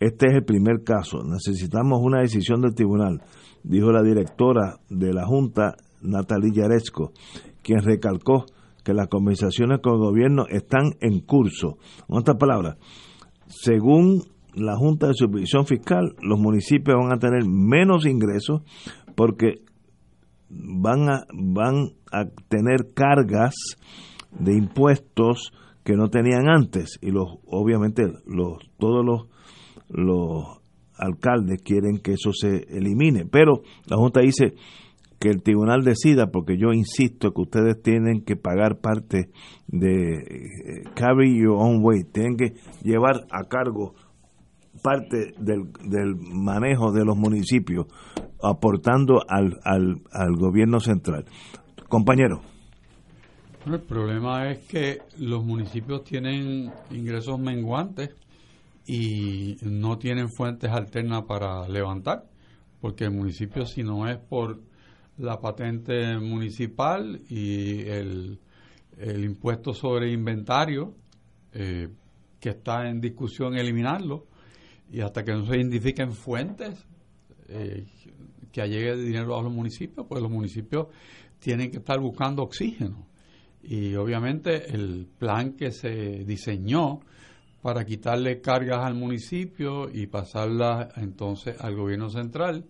Este es el primer caso. Necesitamos una decisión del tribunal, dijo la directora de la Junta, Natalia Yaresco, quien recalcó que las conversaciones con el gobierno están en curso. En otras palabras, según la Junta de Supervisión Fiscal, los municipios van a tener menos ingresos porque van a, van a tener cargas de impuestos que no tenían antes y los obviamente los todos los los alcaldes quieren que eso se elimine pero la junta dice que el tribunal decida porque yo insisto que ustedes tienen que pagar parte de eh, carry your own way. Tienen que llevar a cargo parte del, del manejo de los municipios aportando al, al, al gobierno central. Compañero. El problema es que los municipios tienen ingresos menguantes y no tienen fuentes alternas para levantar, porque el municipio si no es por la patente municipal y el, impuesto sobre inventario, eh, que está en discusión eliminarlo, y hasta que no se identifiquen fuentes eh, que llegue dinero a los municipios, pues los municipios tienen que estar buscando oxígeno. Y obviamente el plan que se diseñó para quitarle cargas al municipio y pasarlas entonces al gobierno central,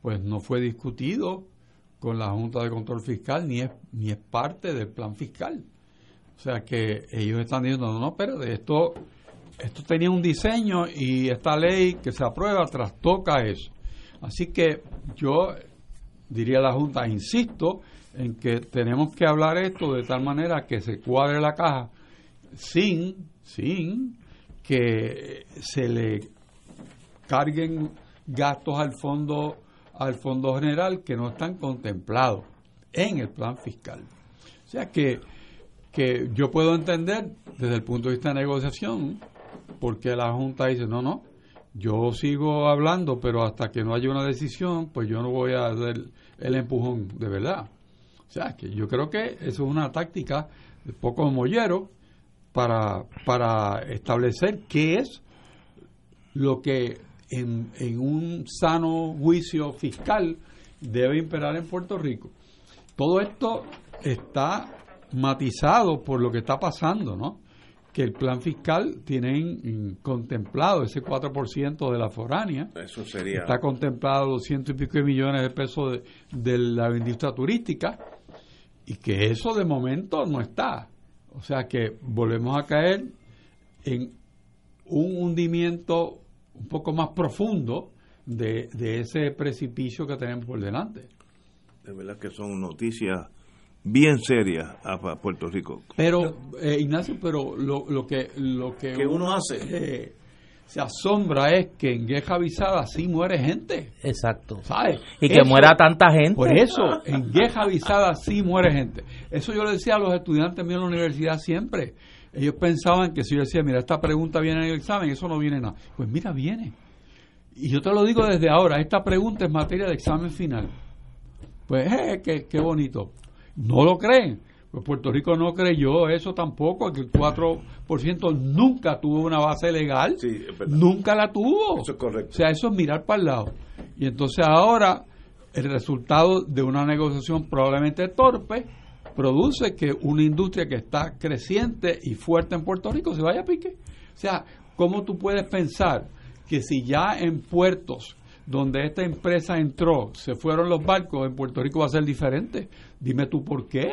pues no fue discutido con la Junta de Control Fiscal ni es, ni es parte del plan fiscal. O sea que ellos están diciendo, no, no, pero de esto, esto tenía un diseño y esta ley que se aprueba trastoca eso. Así que yo diría a la Junta, insisto, en que tenemos que hablar esto de tal manera que se cuadre la caja sin, sin que se le carguen gastos al fondo al fondo general que no están contemplados en el plan fiscal. O sea que, que yo puedo entender desde el punto de vista de negociación porque la Junta dice, no, no, yo sigo hablando, pero hasta que no haya una decisión, pues yo no voy a hacer el empujón de verdad. O sea, que yo creo que eso es una táctica de poco mollero para, para establecer qué es lo que en, en un sano juicio fiscal debe imperar en Puerto Rico. Todo esto está matizado por lo que está pasando, ¿no? Que el plan fiscal tiene contemplado ese 4% de la foránea. Eso sería. Está contemplado 200 y pico de millones de pesos de, de la industria turística y que eso de momento no está. O sea que volvemos a caer en un hundimiento un poco más profundo de, ese precipicio que tenemos por delante. De verdad que son noticias bien serias a Puerto Rico. Pero, eh, Ignacio, pero lo, lo que lo que uno, hace eh, se asombra es que en Gueja Avisada sí muere gente. Exacto. ¿Sabes? Y que muera tanta gente. Por eso, en Gueja Avisada sí muere gente. Eso yo le decía a los estudiantes míos en la universidad siempre. Ellos pensaban que si yo decía, mira, esta pregunta viene en el examen, eso no viene nada. Pues mira, viene. Y yo te lo digo desde ahora, esta pregunta es materia de examen final. Pues, eh, qué, qué bonito. No lo creen. Pues Puerto Rico no creyó eso tampoco, que el 4% nunca tuvo una base legal, nunca la tuvo. Eso es correcto. O sea, eso es mirar para el lado. Y entonces ahora el resultado de una negociación probablemente torpe produce que una industria que está creciente y fuerte en Puerto Rico se vaya a pique. O sea, ¿cómo tú puedes pensar que si ya en puertos donde esta empresa entró se fueron los barcos, en Puerto Rico va a ser diferente? Dime tú por qué.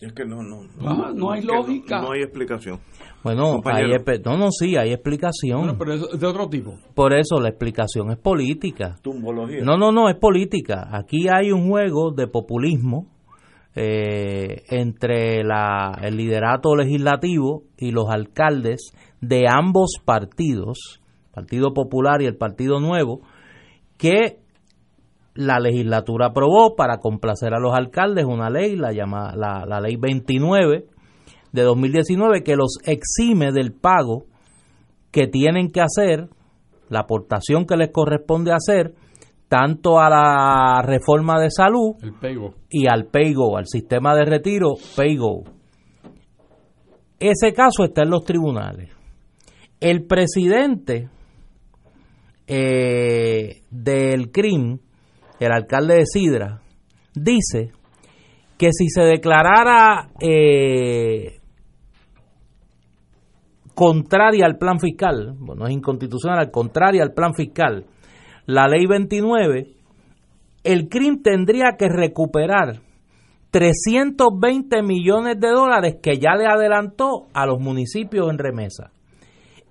Es que no, no, Ah, no hay lógica. No, hay explicación. Bueno, hay no, no, sí, hay explicación. Bueno, pero es de otro tipo. Por eso la explicación es política. Tumbología. No, no, no, es política. Aquí hay un juego de populismo eh, entre la, el liderato legislativo y los alcaldes de ambos partidos, Partido Popular y el Partido Nuevo, que la legislatura aprobó para complacer a los alcaldes una ley, la, llamada, la, la ley 29 de 2019, que los exime del pago que tienen que hacer, la aportación que les corresponde hacer, tanto a la reforma de salud El y al PAYGO, al sistema de retiro PAYGO. Ese caso está en los tribunales. El presidente eh, del CRIM, el alcalde de Sidra, dice que si se declarara eh, contraria al plan fiscal, bueno, es inconstitucional, contraria al plan fiscal, la ley 29, el CRIM tendría que recuperar 320 millones de dólares que ya le adelantó a los municipios en remesa.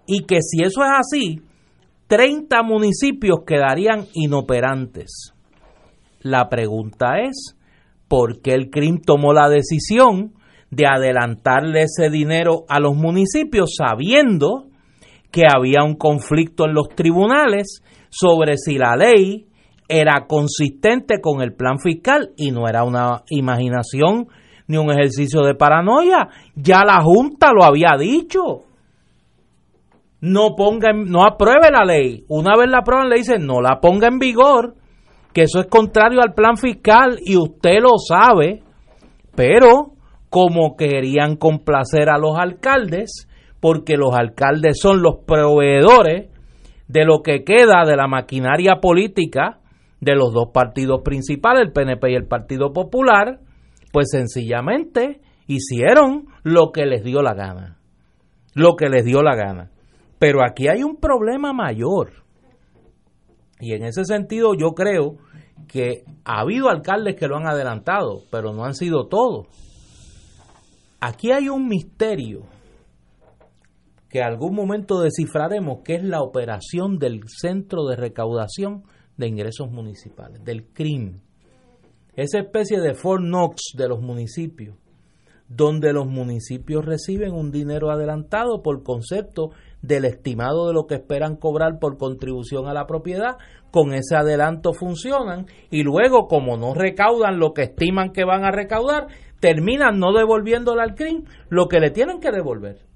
Y que si eso es así, 30 municipios quedarían inoperantes. La pregunta es, ¿por qué el CRIM tomó la decisión de adelantarle ese dinero a los municipios sabiendo que había un conflicto en los tribunales sobre si la ley era consistente con el plan fiscal y no era una imaginación ni un ejercicio de paranoia. Ya la Junta lo había dicho. No ponga, no apruebe la ley. Una vez la aprueban le dicen no la ponga en vigor, que eso es contrario al plan fiscal y usted lo sabe. Pero como querían complacer a los alcaldes, porque los alcaldes son los proveedores de lo que queda de la maquinaria política de los dos partidos principales, el PNP y el Partido Popular, pues sencillamente hicieron lo que les dio la gana. Lo que les dio la gana. Pero aquí hay un problema mayor. Y en ese sentido yo creo que ha habido alcaldes que lo han adelantado, pero no han sido todos. Aquí hay un misterio que algún momento descifraremos, que es la operación del Centro de Recaudación de Ingresos Municipales, del CRIM. Esa especie de Fort Knox de los municipios, donde los municipios reciben un dinero adelantado por concepto del estimado de lo que esperan cobrar por contribución a la propiedad, con ese adelanto funcionan y luego como no recaudan lo que estiman que van a recaudar, terminan no devolviéndole al CRIM lo que le tienen que devolver.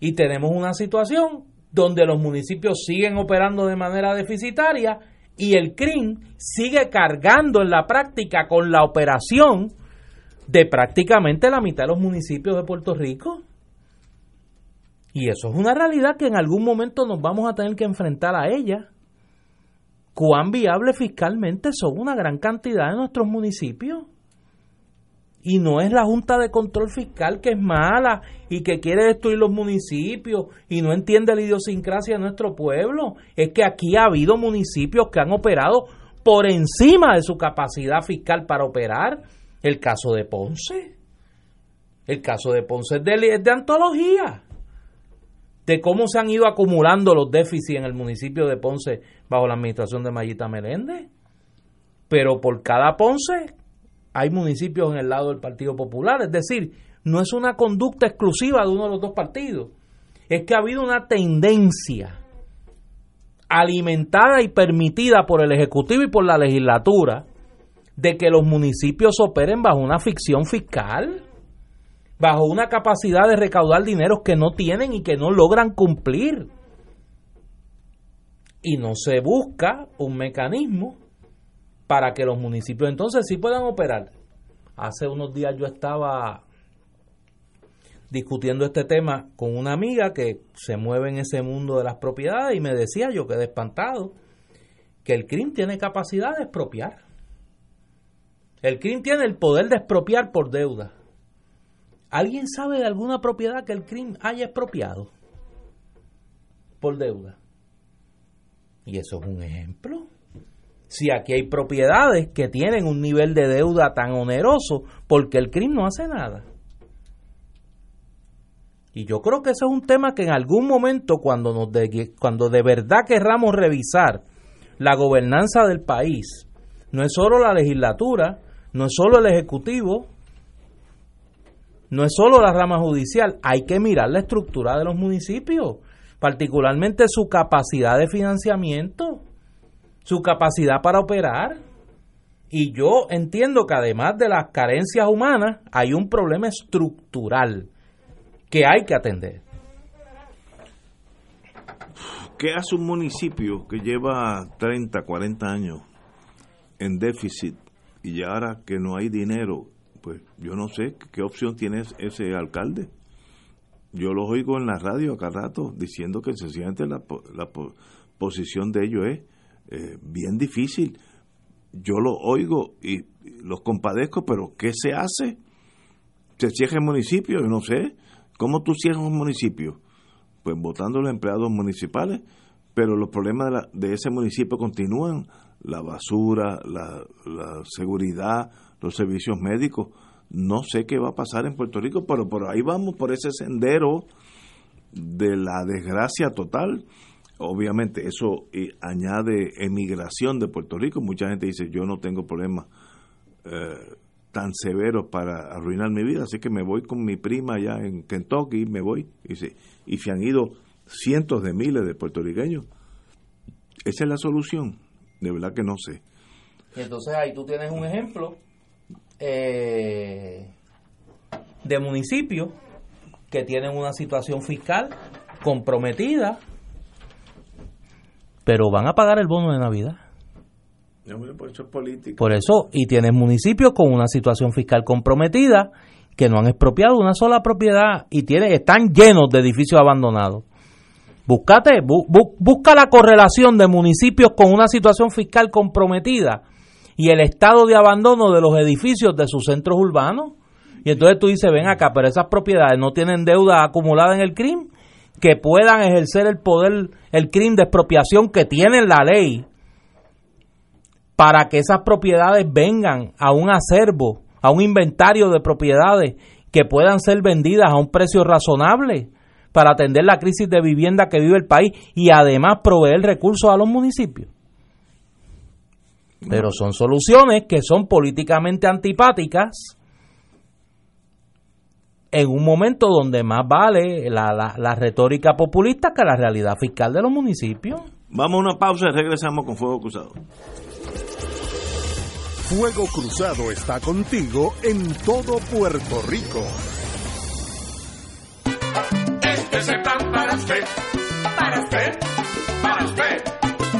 Y tenemos una situación donde los municipios siguen operando de manera deficitaria y el CRIM sigue cargando en la práctica con la operación de prácticamente la mitad de los municipios de Puerto Rico. Y eso es una realidad que en algún momento nos vamos a tener que enfrentar a ella. ¿Cuán viable fiscalmente son una gran cantidad de nuestros municipios? Y no es la Junta de Control Fiscal que es mala y que quiere destruir los municipios y no entiende la idiosincrasia de nuestro pueblo. Es que aquí ha habido municipios que han operado por encima de su capacidad fiscal para operar. El caso de Ponce. El caso de Ponce es de, de antología. De cómo se han ido acumulando los déficits en el municipio de Ponce bajo la administración de Mayita Meléndez. Pero por cada Ponce hay municipios en el lado del Partido Popular. Es decir, no es una conducta exclusiva de uno de los dos partidos. Es que ha habido una tendencia alimentada y permitida por el Ejecutivo y por la legislatura de que los municipios operen bajo una ficción fiscal, bajo una capacidad de recaudar dineros que no tienen y que no logran cumplir. Y no se busca un mecanismo para que los municipios entonces sí puedan operar. Hace unos días yo estaba discutiendo este tema con una amiga que se mueve en ese mundo de las propiedades y me decía, yo quedé espantado, que el CRIM tiene capacidad de expropiar. El CRIM tiene el poder de expropiar por deuda. ¿Alguien sabe de alguna propiedad que el CRIM haya expropiado por deuda? Y eso es un ejemplo. Si aquí hay propiedades que tienen un nivel de deuda tan oneroso porque el crimen no hace nada. Y yo creo que ese es un tema que en algún momento cuando nos cuando de verdad querramos revisar la gobernanza del país, no es solo la legislatura, no es solo el ejecutivo, no es solo la rama judicial, hay que mirar la estructura de los municipios, particularmente su capacidad de financiamiento, su capacidad para operar. Y yo entiendo que además de las carencias humanas, hay un problema estructural que hay que atender. ¿Qué hace un municipio que lleva 30, 40 años en déficit y ahora que no hay dinero? Pues yo no sé qué opción tiene ese alcalde. Yo lo oigo en la radio acá rato diciendo que sencillamente la, la posición de ellos es eh, bien difícil. Yo lo oigo y los compadezco, pero ¿qué se hace? ¿Se cierra el municipio? Yo no sé. ¿Cómo tú cierras un municipio? Pues votando los empleados municipales, pero los problemas de, ese municipio continúan. La basura, la, la, seguridad, los servicios médicos. No sé qué va a pasar en Puerto Rico, pero por ahí vamos, por ese sendero de la desgracia total. Obviamente eso añade emigración de Puerto Rico. Mucha gente dice, yo no tengo problemas eh, tan severos para arruinar mi vida, así que me voy con mi prima allá en Kentucky, me voy. Y, y se han ido cientos de miles de puertorriqueños. Esa es la solución. De verdad que no sé. Y entonces ahí tú tienes un ejemplo eh, de municipios que tienen una situación fiscal comprometida, pero van a pagar el bono de Navidad. Por eso es político. Por eso, y tienes municipios con una situación fiscal comprometida que no han expropiado una sola propiedad y tiene, están llenos de edificios abandonados. Búscate, busca la correlación de municipios con una situación fiscal comprometida y el estado de abandono de los edificios de sus centros urbanos. Y entonces tú dices, ven acá, pero esas propiedades no tienen deuda acumulada en el crimen, que puedan ejercer el poder, el crimen de expropiación que tiene la ley para que esas propiedades vengan a un acervo, a un inventario de propiedades que puedan ser vendidas a un precio razonable para atender la crisis de vivienda que vive el país y además proveer recursos a los municipios. Pero son soluciones que son políticamente antipáticas en un momento donde más vale la, la, retórica populista que la realidad fiscal de los municipios. Vamos a una pausa y regresamos con Fuego Cruzado. Fuego Cruzado está contigo en todo Puerto Rico. Este es el plan para usted, para usted.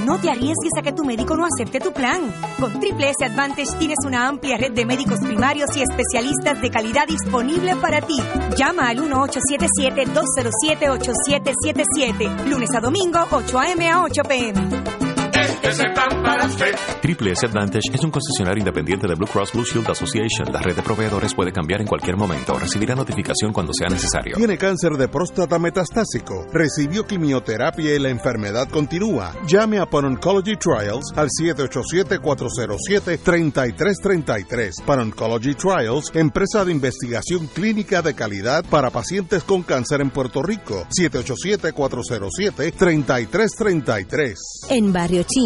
No te arriesgues a que tu médico no acepte tu plan. Con Triple S Advantage tienes una amplia red de médicos primarios y especialistas de calidad disponible para ti. Llama al 1877-207-8777. Lunes a domingo, 8 a.m. a 8 p.m. Triple S Advantage es un concesionario independiente de Blue Cross Blue Shield Association. La red de proveedores puede cambiar en cualquier momento. Recibirá notificación cuando sea necesario. Tiene cáncer de próstata metastásico. Recibió quimioterapia y la enfermedad continúa. Llame a Pan Oncology Trials al 787-407-3333. Pan Oncology Trials, empresa de investigación clínica de calidad para pacientes con cáncer en Puerto Rico. 787-407-3333. En Barrio Chino,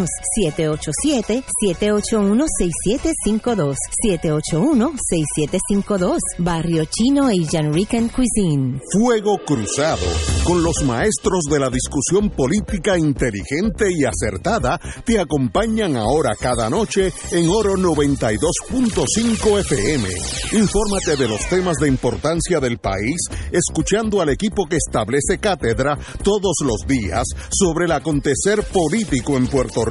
787-781-6752. 781-6752. Barrio Chino Asian Rican Cuisine. Fuego Cruzado. con los maestros de la discusión política inteligente y acertada, te acompañan ahora cada noche en Oro 92.5 FM. Infórmate de los temas de importancia del país, escuchando al equipo que establece cátedra todos los días sobre el acontecer político en Puerto Rico.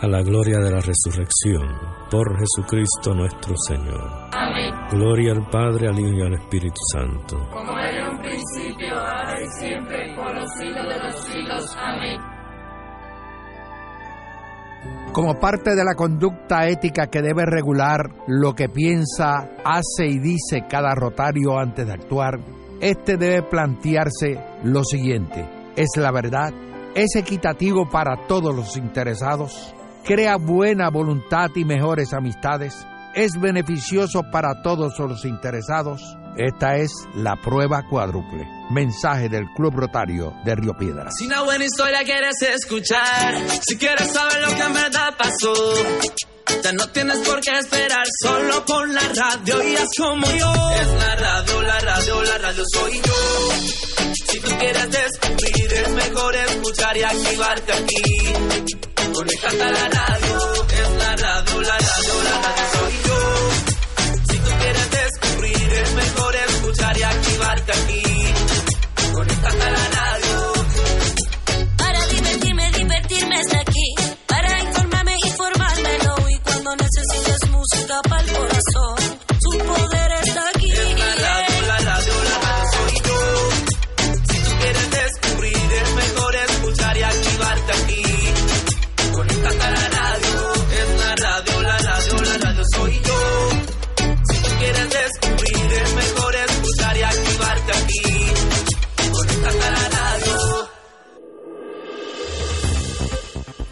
a la gloria de la resurrección, por Jesucristo nuestro Señor. Amén. Gloria al Padre, al Hijo y al Espíritu Santo. Como era en un principio, ahora y siempre, por los siglos de los siglos. Amén. Como parte de la conducta ética que debe regular lo que piensa, hace y dice cada rotario antes de actuar, este debe plantearse lo siguiente: ¿es la verdad? ¿Es equitativo para todos los interesados? ¿Crea buena voluntad y mejores amistades? ¿Es beneficioso para todos los interesados? Esta es la prueba cuádruple. Mensaje del Club Rotario de Río Piedras. Si una buena historia quieres escuchar, si quieres saber lo que en verdad pasó, ya no tienes por qué esperar, solo pon la radio haz como yo. Es la radio, la radio, la radio soy yo. Si tú quieres descubrir, es mejor escuchar y activarte aquí. Conéctate a la radio, es la radio, la radio, la radio soy yo. Si tú quieres descubrir, es mejor escuchar y activarte aquí. Conéctate a la radio. Para divertirme, divertirme está aquí. Para informarme, no. Y cuando necesites música para el corazón,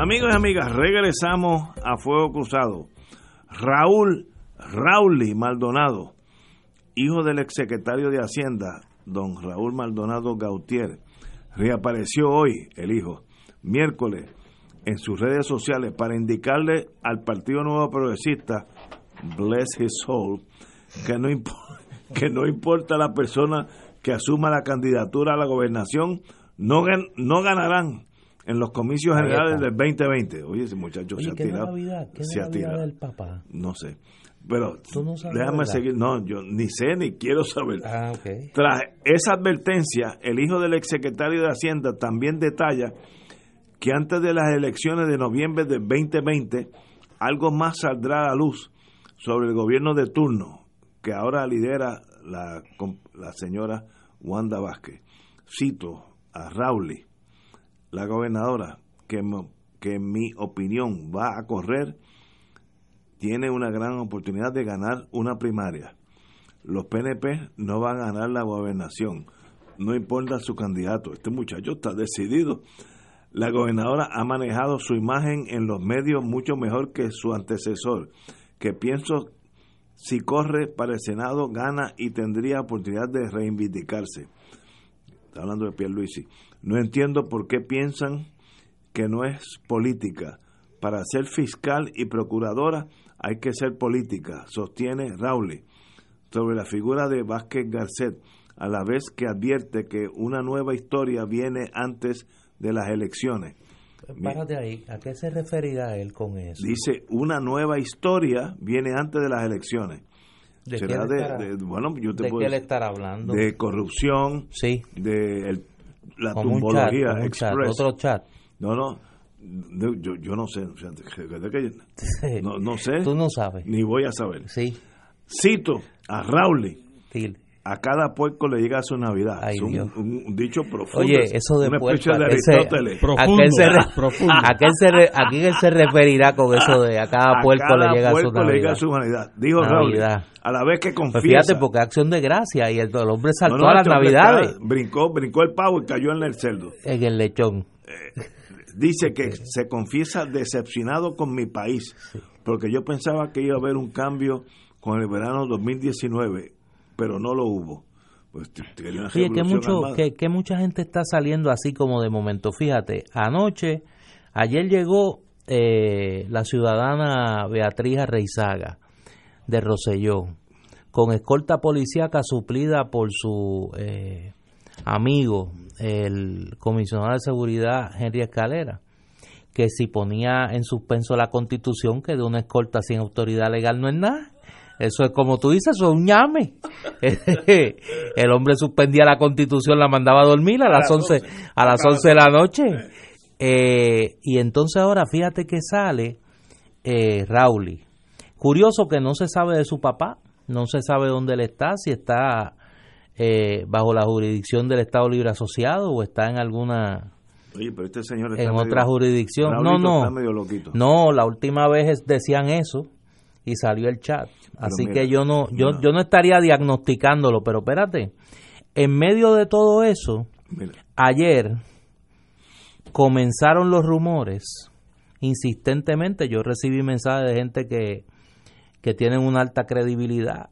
Amigos y amigas, regresamos a Fuego Cruzado. Raúl Rauli Maldonado, hijo del exsecretario de Hacienda, don Raúl Maldonado Gautier, reapareció hoy, el hijo, miércoles, en sus redes sociales para indicarle al Partido Nuevo Progresista bless his soul, que no, que no importa la persona que asuma la candidatura a la gobernación, no ganarán en los comicios generales del 2020. Oye, ese muchacho Oye, se ha ¿qué de tirado. Navidad? ¿Qué se ha tirado. del papá? No sé. Pero no déjame seguir. No, yo ni sé ni quiero saber. Ah, ok. Tras esa advertencia, el hijo del exsecretario de Hacienda también detalla que antes de las elecciones de noviembre del 2020, algo más saldrá a la luz sobre el gobierno de turno que ahora lidera la, la señora Wanda Vázquez. Cito a Rauli, la gobernadora, que, en mi opinión va a correr, tiene una gran oportunidad de ganar una primaria los PNP no van a ganar la gobernación, no importa su candidato, este muchacho está decidido. La gobernadora ha manejado su imagen en los medios mucho mejor que su antecesor, que pienso si corre para el Senado gana y tendría oportunidad de reivindicarse. Está hablando de Pierluisi. No entiendo por qué piensan que no es política. Para ser fiscal y procuradora hay que ser política, sostiene Rauli sobre la figura de Vázquez Garcet, a la vez que advierte que una nueva historia viene antes de las elecciones. Párate ahí. ¿A qué se referirá él con eso? Dice, una nueva historia viene antes de las elecciones. ¿De Será qué de, le estará- de- bueno, yo te de puedo qué le decir, estará hablando? De corrupción, sí. de el- la Como un chat, tumbología como un chat, otro chat. No, no, yo, yo no sé, no, no sé. Tú no sabes. Ni voy a saber. Sí. Cito a Rauli. Sí. A cada puerco le llega su Navidad. Ay, es un, un- un dicho profundo. Oye, eso de Una puerco, de ¿a qué se- Aristóteles. a qué se re- ¿A qué se re- él se referirá con eso de a cada A puerco cada le llega su puerco le llega Navidad? su Navidad. Dijo Raúl, a la vez que Pues confiesa. fíjate, porque es acción de gracia y el, el hombre saltó No, no, a las Navidades está- brincó, brincó el pavo y cayó en el cerdo. en el lechón. Dice que se confiesa decepcionado con mi país, porque yo pensaba que iba a haber un cambio con el verano 2019, pero no lo hubo. Pues Oye, que, mucho, que, que mucha gente está saliendo así como de momento. Fíjate, anoche, ayer llegó eh, la ciudadana Beatriz Arreizaga de Roselló, con escolta policíaca suplida por su eh, amigo, el comisionado de seguridad Henry Escalera, que si ponía en suspenso la constitución, que de una escolta sin autoridad legal no es nada. Eso es como tú dices, eso es un ñame. El hombre suspendía la constitución, la mandaba a dormir a las 11, a las 11 de la noche. Eh, y entonces ahora fíjate que sale eh, Rauli. Curioso que no se sabe de su papá, no se sabe dónde él está, si está eh, bajo la jurisdicción del Estado Libre Asociado o está en alguna Oye, pero este señor está en medio- otra jurisdicción. No, Raulito no. está medio loquito. No, la última vez decían eso y salió el chat. Así mira, que yo no, yo, yo no estaría diagnosticándolo, pero espérate. En medio de todo eso, Mira. ayer comenzaron los rumores insistentemente. Yo recibí mensajes de gente que, que tienen una alta credibilidad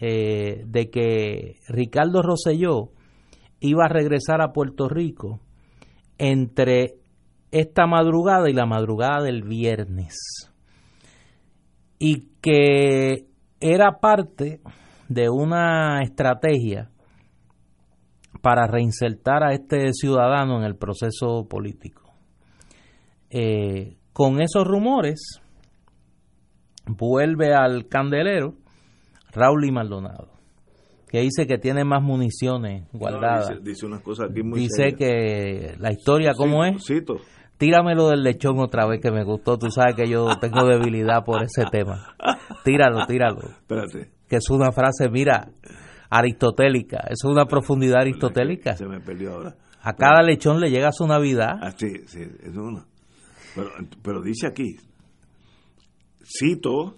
eh, de que Ricardo Rosselló iba a regresar a Puerto Rico entre esta madrugada y la madrugada del viernes y que era parte de una estrategia para reinsertar a este ciudadano en el proceso político. Eh, con esos rumores vuelve al candelero Raúl y Maldonado, que dice que tiene más municiones guardadas. No, dice, dice unas cosas aquí muy Dice serias. que la historia, ¿cómo es? cito. Tíramelo del lechón otra vez que me gustó. Tú sabes que yo tengo debilidad por ese tema. Tíralo, tíralo. Espérate. Que es una frase, mira, aristotélica. Es una profundidad aristotélica. Se me perdió ahora. A cada lechón le llega su Navidad. Ah, sí, sí, es una. Pero, pero dice aquí, cito,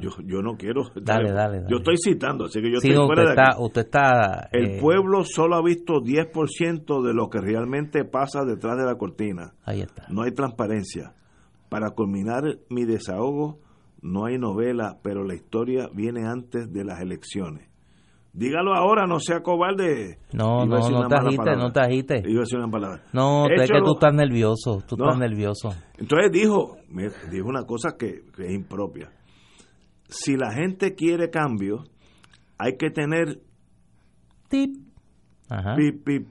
yo, yo no quiero... Dale, dale, dale. Yo estoy citando, así que yo Sí, estoy fuera usted de aquí. está, usted está, El eh, pueblo solo ha visto 10% de lo que realmente pasa detrás de la cortina. Ahí está. No hay transparencia. Para culminar mi desahogo, no hay novela, pero la historia viene antes de las elecciones. Dígalo ahora, no sea cobarde. No, no, no te agites, no te agites. Iba a decir una palabra. No, es que tú estás nervioso, tú No. estás nervioso. Entonces dijo, dijo una cosa que, que es impropia. Si la gente quiere cambio, hay que tener tip, Ajá. pip, pip,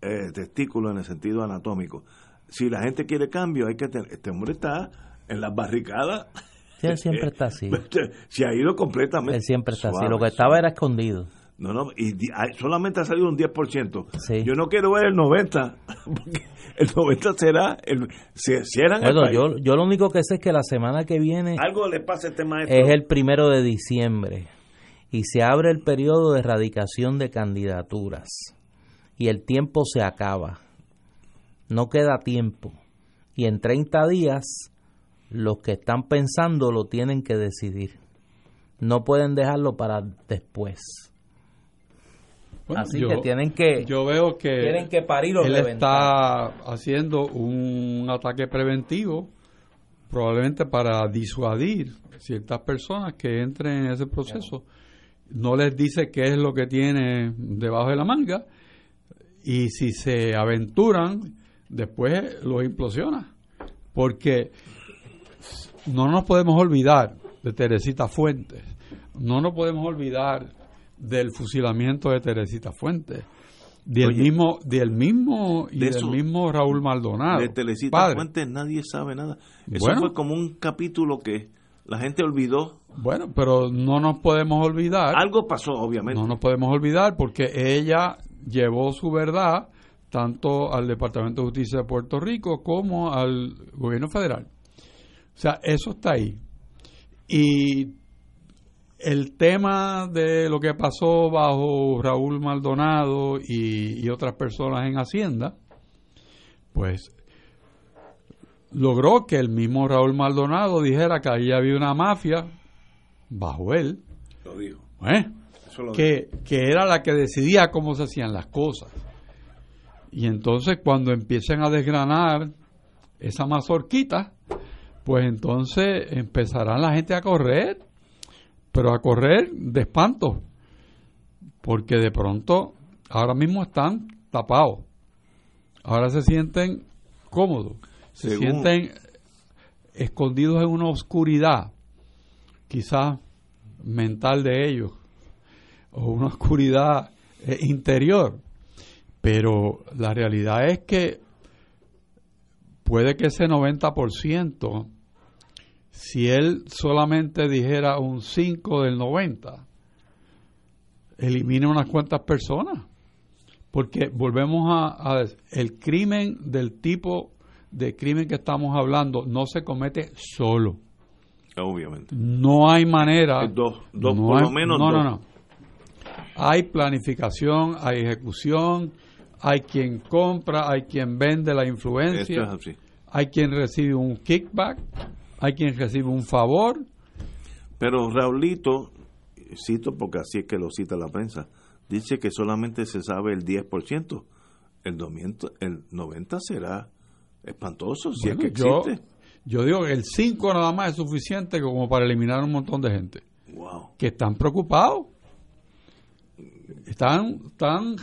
eh, testículo en el sentido anatómico. Si la gente quiere cambio, hay que tener. Este hombre está en las barricadas. Sí, él siempre está así. Se ha ido completamente. Él siempre está así. suave, Lo que estaba era escondido. No, no, y solamente ha salido un 10%. Yo no quiero ver el 90%, porque el 90% será, el, si cierran Bueno, yo, yo lo único que sé es que la semana que viene Algo le pasa a este maestro. es el primero de diciembre y se abre el periodo de erradicación de candidaturas y el tiempo se acaba. No queda tiempo. Y en 30 días los que están pensando lo tienen que decidir. No pueden dejarlo para después. Bueno, Así yo- que tienen que yo veo que tienen que parir o él reventar. está haciendo un ataque preventivo probablemente para disuadir ciertas personas que entren en ese proceso. No les dice qué es lo que tiene debajo de la manga y si se aventuran después los implosiona. Porque no nos podemos olvidar de Teresita Fuentes. No nos podemos olvidar del fusilamiento de Teresita Fuentes del Oye, mismo del mismo y de del eso- mismo Raúl Maldonado De Telecita padre. Fuentes nadie sabe nada. Eso Bueno. fue como un capítulo que la gente olvidó. Bueno, pero no nos podemos olvidar. Algo pasó, obviamente. No nos podemos olvidar porque ella llevó su verdad tanto al Departamento de Justicia de Puerto Rico como al gobierno federal. O sea, eso está ahí. Y el tema de lo que pasó bajo Raúl Maldonado y, y otras personas en Hacienda, pues logró que el mismo Raúl Maldonado dijera que ahí había una mafia bajo él, Lo dijo. ¿eh? Eso lo que, que era la que decidía cómo se hacían las cosas. Y entonces cuando empiecen a desgranar esa mazorquita, pues entonces empezará la gente a correr, pero a correr de espanto, porque de pronto ahora mismo están tapados, ahora se sienten cómodos, se Según- sienten escondidos en una oscuridad, quizás mental de ellos, o una oscuridad eh, interior. Pero la realidad es que puede que ese 90%, si él solamente dijera un 5 del 90, elimine unas cuantas personas. Porque volvemos a, a el crimen del tipo de crimen que estamos hablando no se comete solo. Obviamente. No hay manera. Dos, dos, no por hay- lo menos No, dos. no, no. Hay planificación, hay ejecución, hay quien compra, hay quien vende la influencia, es hay quien recibe un kickback, hay quien recibe un favor. Pero Raulito, cito porque así es que lo cita la prensa, dice que solamente se sabe el 10%. El 90, el 90 será espantoso si es que existe. yo digo que el 5 nada más es suficiente como para eliminar un montón de gente. Wow. que están preocupados. Están, están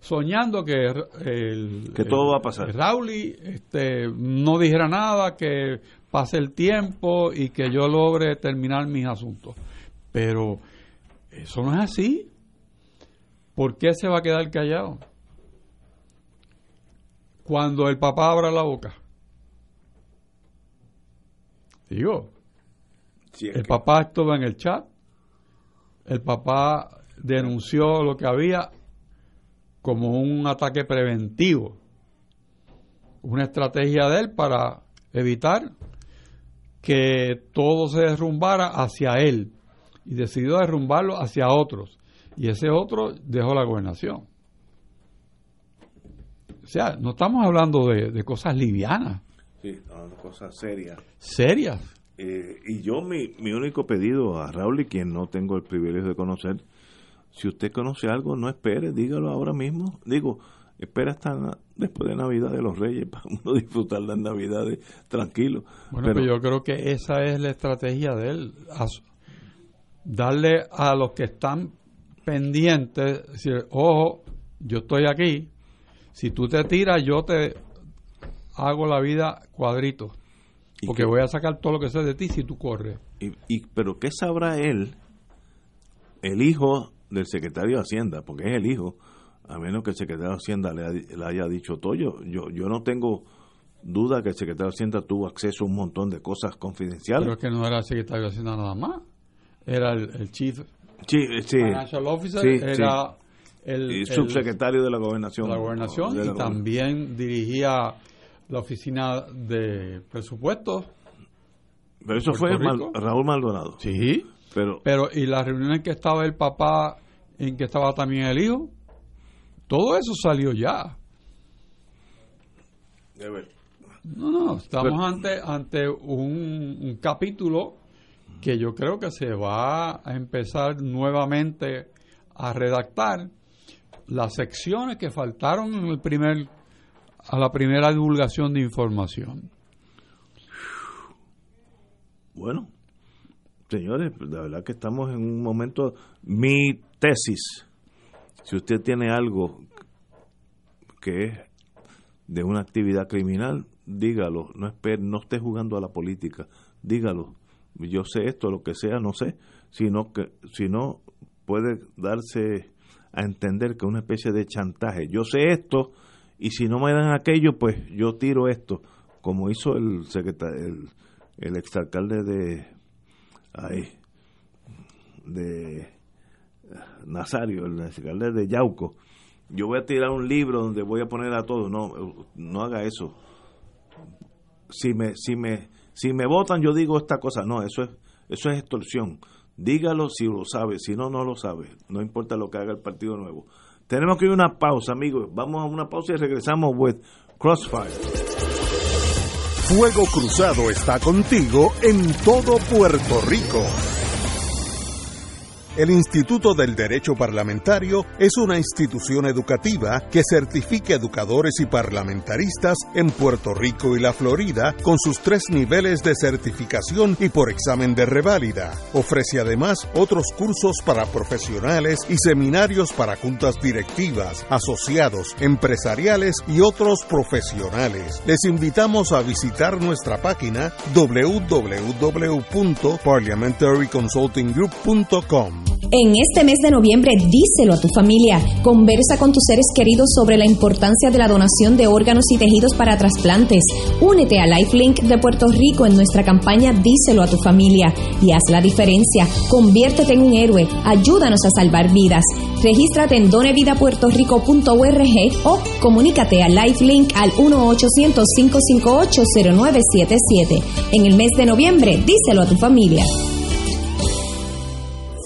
soñando que el, Que todo va a pasar. Rauli este, no dijera nada, que pase el tiempo y que yo logre terminar mis asuntos. Pero eso no es así. ¿Por qué se va a quedar callado? Cuando el papá abra la boca. Digo, el que- papá estuvo en el chat, el papá denunció lo que había como un ataque preventivo, una estrategia de él para evitar que todo se derrumbara hacia él y decidió derrumbarlo hacia otros y ese otro dejó la gobernación. O sea, no estamos hablando de, de cosas livianas, Sí, no, cosas serias. serias. Eh, y yo, mi, mi único pedido a Raúl, y quien no tengo el privilegio de conocer, si usted conoce algo, no espere, dígalo ahora mismo. Digo, espera hasta después de Navidad de los Reyes para uno disfrutar las Navidades tranquilo. Bueno, Pero- pues yo creo que esa es la estrategia de él. darle a los que están pendientes, decir, ojo, yo estoy aquí, si tú te tiras, yo te hago la vida cuadrito. Porque voy a sacar todo lo que sé de ti si tú corres. Y, y- pero ¿qué sabrá él, el hijo del secretario de Hacienda? Porque es el hijo, a menos que el secretario de Hacienda le, le haya dicho todo. Yo, yo, yo no tengo duda que el secretario de Hacienda tuvo acceso a un montón de cosas confidenciales. Pero es que no era el secretario de Hacienda nada más. Era el, el chief Sí, eh, sí. financial officer, Sí, era el, subsecretario de la gobernación. de la gobernación De la y también dirigía la oficina de presupuestos. Pero eso fue Mal-. Raúl Maldonado. Sí. Pero, Pero, ¿y las reuniones en que estaba el papá, en que estaba también el hijo? Todo eso salió ya. No, no, estamos Pero- ante, ante un, un capítulo que yo creo que se va a empezar nuevamente a redactar las secciones que faltaron en el primer a la primera divulgación de información. Bueno, señores, la verdad que estamos en un momento. Mi tesis, si usted tiene algo que es de una actividad criminal, dígalo, no espere, no esté jugando a la política, dígalo. Yo sé esto, lo que sea, no sé, sino que si no puede darse a entender que es una especie de chantaje. Yo sé esto y si no me dan aquello, pues yo tiro esto, como hizo el secretario, el, el exalcalde de ahí, de Nazario, el alcalde de Yauco. Yo voy a tirar un libro donde voy a poner a todos. No, no haga eso. Si me, si me, si me votan, yo digo esta cosa. No, eso es, eso es extorsión. Dígalo si lo sabe, si no, no lo sabe. No importa lo que haga el Partido Nuevo. Tenemos que ir a una pausa, amigos. Vamos a una pausa y regresamos with Crossfire. Fuego Cruzado está contigo en todo Puerto Rico. El Instituto del Derecho Parlamentario es una institución educativa que certifica educadores y parlamentaristas en Puerto Rico y la Florida con sus tres niveles de certificación y por examen de reválida. Ofrece además otros cursos para profesionales y seminarios para juntas directivas, asociados, empresariales y otros profesionales. Les invitamos a visitar nuestra página www.parliamentaryconsultinggroup.com. En este mes de noviembre, díselo a tu familia. Conversa con tus seres queridos sobre la importancia de la donación de órganos y tejidos para trasplantes. Únete a Lifelink de Puerto Rico en nuestra campaña Díselo a tu familia y haz la diferencia. Conviértete en un héroe. Ayúdanos a salvar vidas. Regístrate en donevidapuertorico.org o comunícate a Lifelink al 1-800-558-0977. En el mes de noviembre, díselo a tu familia.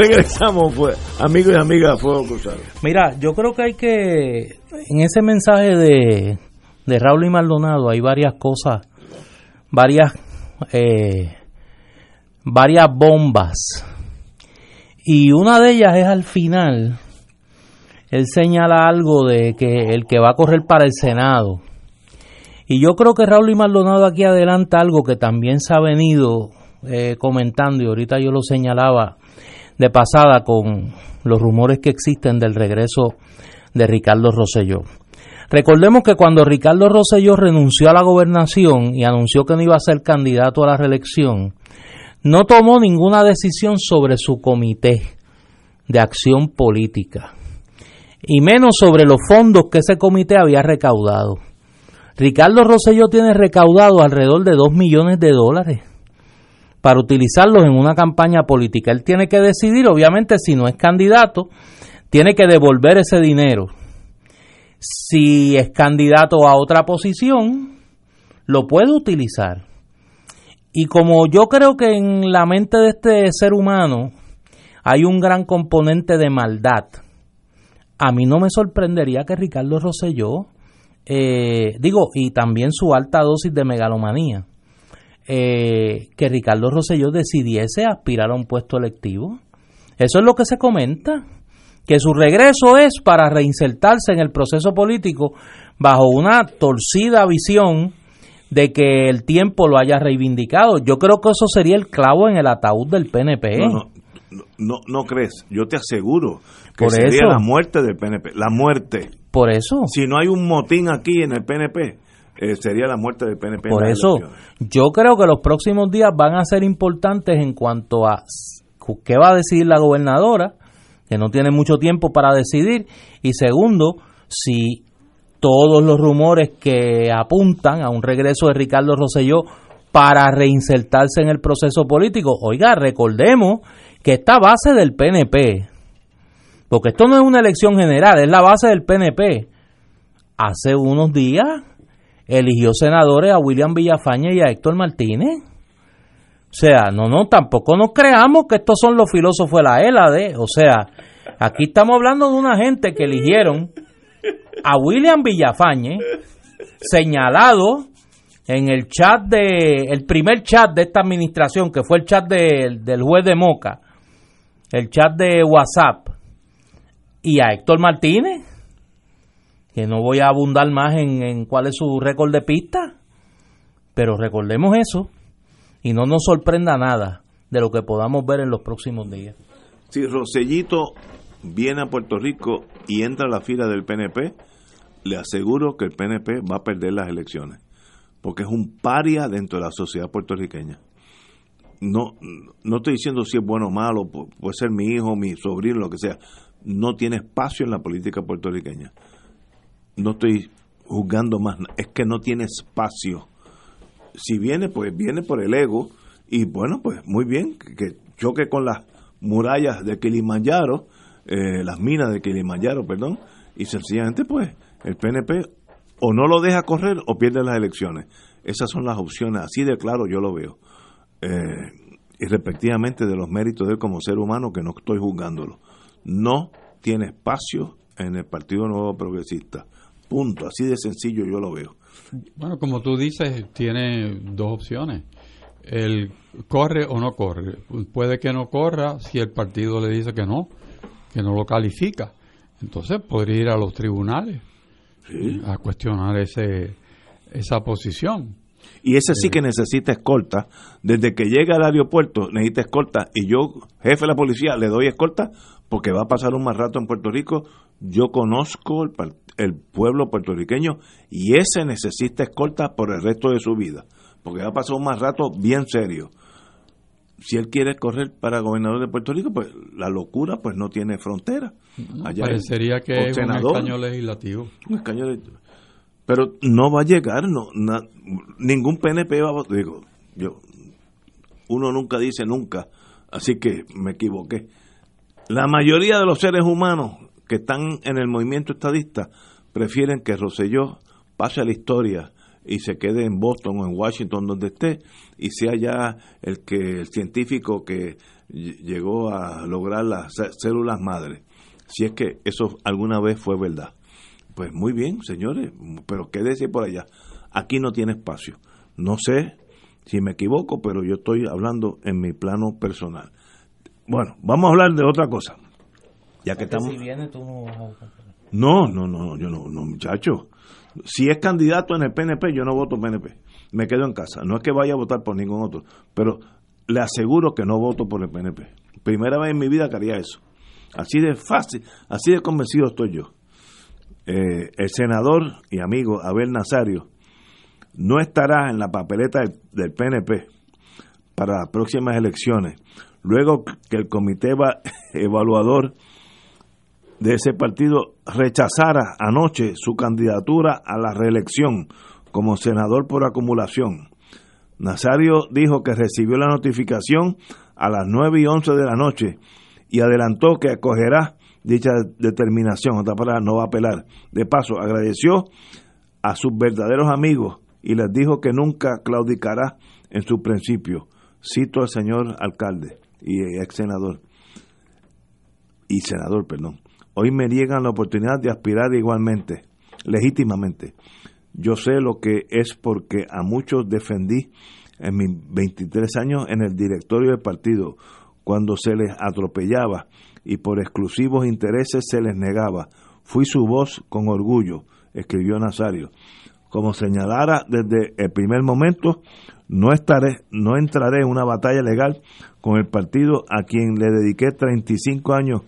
Regresamos, pues, amigos y amigas, Fuego Cruzado. Mira, yo creo que hay que, en ese mensaje de, de Raúl y Maldonado hay varias cosas, varias, eh, varias bombas. Y una de ellas es al final, él señala algo de que el que va a correr para el Senado. Y yo creo que Raúl y Maldonado aquí adelanta algo que también se ha venido eh, comentando y ahorita yo lo señalaba de pasada con los rumores que existen del regreso de Ricardo Rosselló. Recordemos que cuando Ricardo Rosselló renunció a la gobernación y anunció que no iba a ser candidato a la reelección, no tomó ninguna decisión sobre su comité de acción política y menos sobre los fondos que ese comité había recaudado. Ricardo Rosselló tiene recaudado alrededor de 2 millones de dólares para utilizarlos en una campaña política. Él tiene que decidir, obviamente, si no es candidato, tiene que devolver ese dinero. Si es candidato a otra posición, lo puede utilizar. Y como yo creo que en la mente de este ser humano hay un gran componente de maldad, a mí no me sorprendería que Ricardo Rosselló, eh, digo, y también su alta dosis de megalomanía, eh, que Ricardo Rosselló decidiese aspirar a un puesto electivo. Eso es lo que se comenta, que su regreso es para reinsertarse en el proceso político bajo una torcida visión de que el tiempo lo haya reivindicado. Yo creo que eso sería el clavo en el ataúd del PNP. No, no, no, crees. Yo te aseguro que sería la muerte del PNP. La muerte. Por eso. Si no hay un motín aquí en el PNP, eh, sería la muerte del PNP. Por eso, yo creo que los próximos días van a ser importantes en cuanto a qué va a decidir la gobernadora, que no tiene mucho tiempo para decidir, y segundo, si todos los rumores que apuntan a un regreso de Ricardo Rosselló para reinsertarse en el proceso político. Oiga, recordemos que esta base del PNP, porque esto no es una elección general, es la base del PNP, hace unos días eligió senadores a William Villafaña y a Héctor Martínez. O sea, no, no, tampoco nos creamos que estos son los filósofos de la ELAD. O sea, aquí estamos hablando de una gente que eligieron a William Villafañe, señalado en el chat de, el primer chat de esta administración, que fue el chat del juez de Moca, el chat de WhatsApp, y a Héctor Martínez, que no voy a abundar más en, cuál es su récord de pista, pero recordemos eso y no nos sorprenda nada de lo que podamos ver en los próximos días. Si Rosellito viene a Puerto Rico y entra a la fila del PNP, le aseguro que el PNP va a perder las elecciones, porque es un paria dentro de la sociedad puertorriqueña. No, no estoy diciendo si es bueno o malo, puede ser mi hijo, mi sobrino, lo que sea. No tiene espacio en la política puertorriqueña no estoy juzgando más, es que no tiene espacio. Si viene, pues viene por el ego y bueno, pues muy bien, que, choque con las murallas de Kilimanjaro, eh, las minas de Kilimanjaro, perdón, y sencillamente pues el PNP o no lo deja correr o pierde las elecciones. Esas son las opciones, así de claro yo lo veo. Eh, y respectivamente de los méritos de él como ser humano, que no estoy juzgándolo. No tiene espacio en el Partido Nuevo Progresista. Punto, así de sencillo yo lo veo. Bueno, como tú dices, tiene dos opciones. El corre o no corre. Puede que no corra si el partido le dice que no, que no lo califica. Entonces podría ir a los tribunales a cuestionar ese, esa posición. Y ese sí que necesita escolta. Desde que llega al aeropuerto necesita escolta. Y yo, jefe de la policía, le doy escolta porque va a pasar un más rato en Puerto Rico. Yo conozco el, el pueblo puertorriqueño y ese necesita escolta por el resto de su vida, porque va a pasar un más rato bien serio. Si él quiere correr para gobernador de Puerto Rico, pues la locura pues no tiene frontera. Parecería que es un escaño legislativo. Un pero no va a llegar, no, ningún PNP va a digo, yo uno nunca dice nunca, así que me equivoqué. La mayoría de los seres humanos que están en el movimiento estadista prefieren que Roselló pase a la historia y se quede en Boston o en Washington donde esté y sea ya el que el científico que llegó a lograr las células madres si es que eso alguna vez fue verdad pues muy bien señores pero quédese por allá aquí no tiene espacio no sé si me equivoco, pero yo estoy hablando en mi plano personal. Bueno, vamos a hablar de otra cosa. Ya que estamos... Si viene, tú no vas a. No, no, no, yo no, no, muchacho. Si es candidato en el PNP, yo no voto PNP. Me quedo en casa. No es que vaya a votar por ningún otro, pero le aseguro que no voto por el PNP. Primera vez en mi vida que haría eso. Así de fácil, así de convencido estoy yo. Eh, el senador y amigo Abel Nazario no estará en la papeleta del, PNP para las próximas elecciones, luego que el comité eva- evaluador de ese partido rechazara anoche su candidatura a la reelección como senador por acumulación. Nazario dijo que recibió la notificación a las 9 y 11 de la noche y adelantó que acogerá dicha determinación, otra palabra, no va a apelar. De paso, agradeció a sus verdaderos amigos y les dijo que nunca claudicará en su principio. Cito al señor alcalde y ex senador y senador, perdón. Hoy me niegan la oportunidad de aspirar igualmente, legítimamente. Yo sé lo que es porque a muchos defendí en mis 23 años en el directorio del partido, cuando se les atropellaba y por exclusivos intereses se les negaba. Fui su voz con orgullo, escribió Nazario. Como señalara desde el primer momento, no estaré, no entraré en una batalla legal con el partido a quien le dediqué 35 años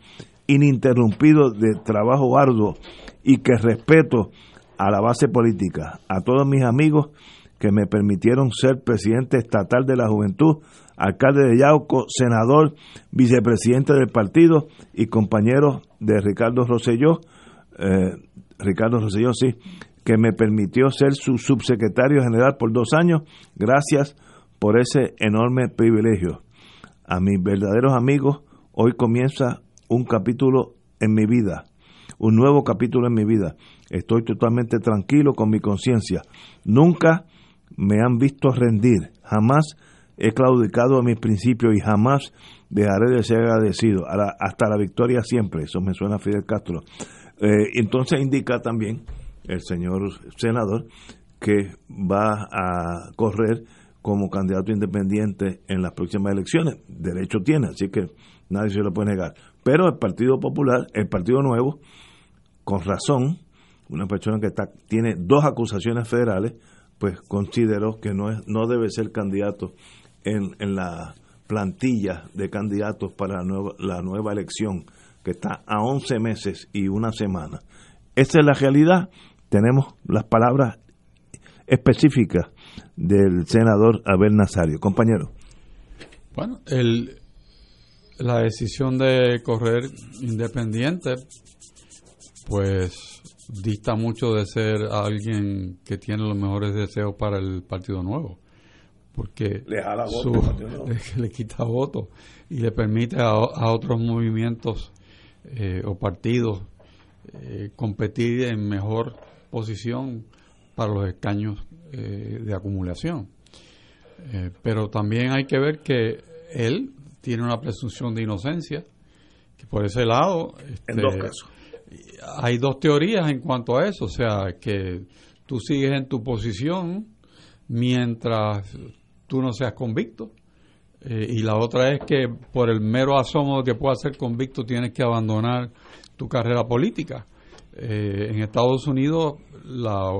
ininterrumpidos de trabajo arduo y que respeto a la base política, a todos mis amigos que me permitieron ser presidente estatal de la juventud, alcalde de Yauco, senador, vicepresidente del partido y compañero de Ricardo Rosselló, eh, Ricardo Rosselló, sí, que me permitió ser su subsecretario general por dos años. Gracias por ese enorme privilegio. A mis verdaderos amigos, hoy comienza un capítulo en mi vida, un nuevo capítulo en mi vida. Estoy totalmente tranquilo con mi conciencia. Nunca me han visto rendir, jamás he claudicado a mis principios y jamás dejaré de ser agradecido. Hasta la victoria siempre, eso me suena a Fidel Castro. Eh, entonces indica también el señor senador que va a correr como candidato independiente en las próximas elecciones. Derecho tiene, así que nadie se lo puede negar. Pero el Partido Popular, el Partido Nuevo, con razón, una persona que tiene dos acusaciones federales, pues consideró que no, es, no debe ser candidato en, en la plantilla de candidatos para la nueva, la nueva elección, que está a 11 meses y una semana. Esa es la realidad. Tenemos las palabras específicas del senador Abel Nazario. Compañero. Bueno, el, la decisión de correr independiente, pues dista mucho de ser alguien que tiene los mejores deseos para el Partido Nuevo, porque Le jala su- quita votos y le permite a, a otros movimientos eh, o partidos eh, competir en mejor posición para los escaños eh, de acumulación. Eh, pero también hay que ver que él tiene una presunción de inocencia, que por ese lado... En este, dos casos. Hay dos teorías en cuanto a eso, o sea, que tú sigues en tu posición mientras tú no seas convicto, eh, y la otra es que por el mero asomo de que puedas ser convicto tienes que abandonar tu carrera política. Eh, en Estados Unidos la,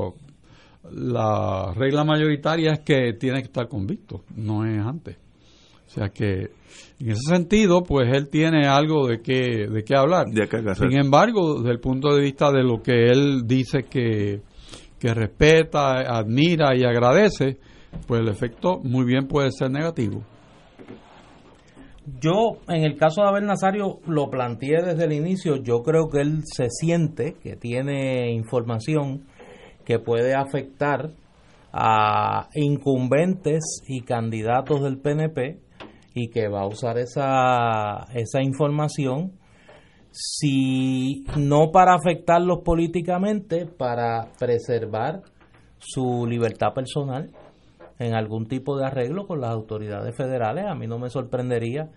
la regla mayoritaria es que tienes que estar convicto, no es antes. O sea que en ese sentido, pues él tiene algo de qué, de qué hablar. De qué hacer. Sin embargo, desde el punto de vista de lo que él dice que, que respeta, admira y agradece, pues el efecto muy bien puede ser negativo. Yo, en el caso de Abel Nazario, lo planteé desde el inicio. Yo creo que él se siente que tiene información que puede afectar a incumbentes y candidatos del PNP y que va a usar esa, esa información si no para afectarlos políticamente, para preservar su libertad personal en algún tipo de arreglo con las autoridades federales. A mí no me sorprendería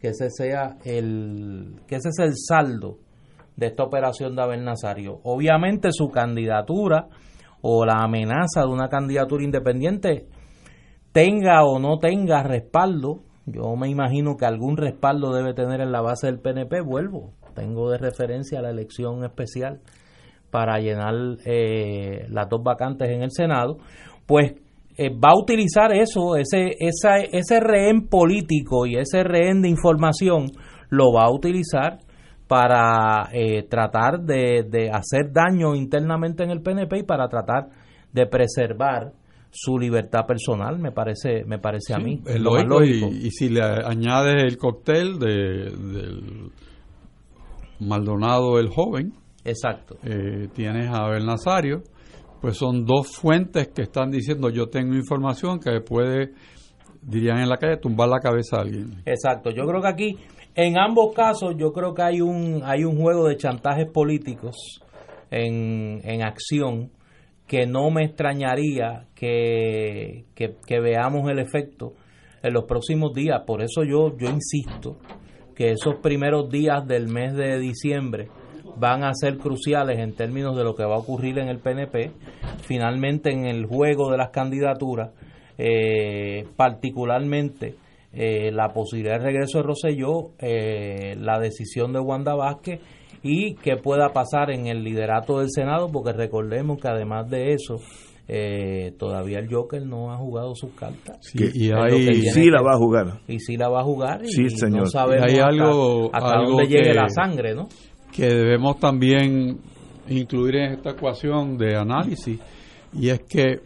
que ese sea el que ese es el saldo de esta operación de Abel Nazario. Obviamente su candidatura o la amenaza de una candidatura independiente tenga o no tenga respaldo, yo me imagino que algún respaldo debe tener en la base del PNP, vuelvo, tengo de referencia la elección especial para llenar eh, las dos vacantes en el Senado, pues eh, va a utilizar eso, ese, esa, ese rehén político y ese rehén de información, lo va a utilizar para eh, tratar de, de hacer daño internamente en el PNP y para tratar de preservar su libertad personal, me parece, me parece a mí. Es lo más lógico, lógico. Y, y si le añades el cóctel de, del Maldonado el joven, Exacto. eh, tienes a Abel Nazario, pues son dos fuentes que están diciendo yo tengo información que puede, dirían en la calle, tumbar la cabeza a alguien. Exacto. Yo creo que aquí, en ambos casos, yo creo que hay un, hay un juego de chantajes políticos en, en acción que no me extrañaría que, que, veamos el efecto en los próximos días. Por eso yo, yo insisto que esos primeros días del mes de diciembre van a ser cruciales en términos de lo que va a ocurrir en el PNP. Finalmente, en el juego de las candidaturas, eh, particularmente eh, la posibilidad de regreso de Rosselló, eh, la decisión de Wanda Vázquez y qué pueda pasar en el liderato del Senado, porque recordemos que además de eso, eh, todavía el Joker no ha jugado sus cartas. Sí, y tiene sí la va a jugar. Y sí la va a jugar. Y Sí, señor. no sabemos Y hay hasta- algo- hasta, algo dónde llegue que- la sangre, ¿no? que debemos también incluir en esta ecuación de análisis y es que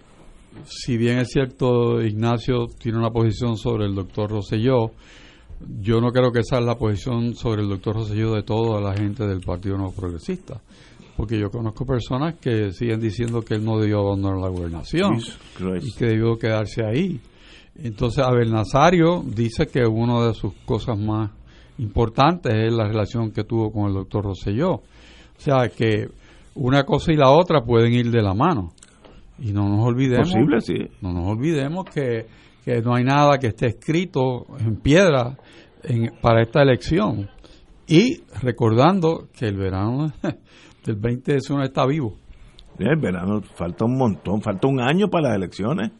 si bien es cierto Ignacio tiene una posición sobre el doctor Rosselló yo no creo que esa es la posición sobre el doctor Rosselló de toda la gente del Partido Nuevo Progresista porque yo conozco personas que siguen diciendo que él no debió abandonar la gobernación y que debió quedarse ahí entonces Abel Nazario dice que una de sus cosas más importantes es la relación que tuvo con el doctor Rosselló. O sea que una cosa y la otra pueden ir de la mano. Y no nos olvidemos, Posible, sí. no nos olvidemos que, que no hay nada que esté escrito en piedra en- para esta elección. Y recordando que el verano del 2021 está vivo. El verano falta un montón, falta un año para las elecciones.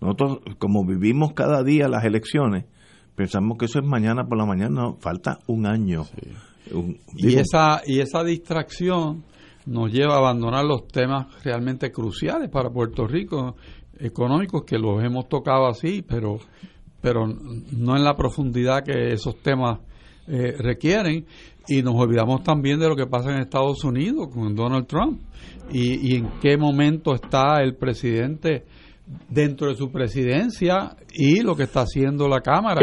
Nosotros, como vivimos cada día las elecciones, pensamos que eso es mañana por la mañana, no, falta un año. Un- Y esa, y esa distracción nos lleva a abandonar los temas realmente cruciales para Puerto Rico, económicos, que los hemos tocado así, pero, pero no en la profundidad que esos temas eh, requieren. Y nos olvidamos también de lo que pasa en Estados Unidos con Donald Trump y, y en qué momento está el presidente dentro de su presidencia y lo que está haciendo la Cámara.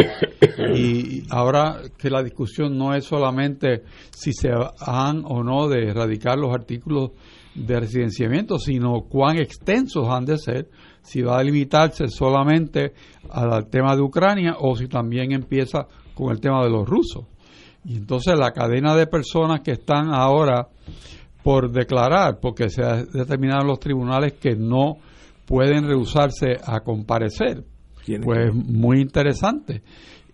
Y ahora que la discusión no es solamente si se han o no de erradicar los artículos de residenciamiento, sino cuán extensos han de ser, si va a limitarse solamente al tema de Ucrania o si también empieza con el tema de los rusos. Y entonces la cadena de personas que están ahora por declarar, porque se ha determinado en los tribunales que no pueden rehusarse a comparecer. Pues muy interesante.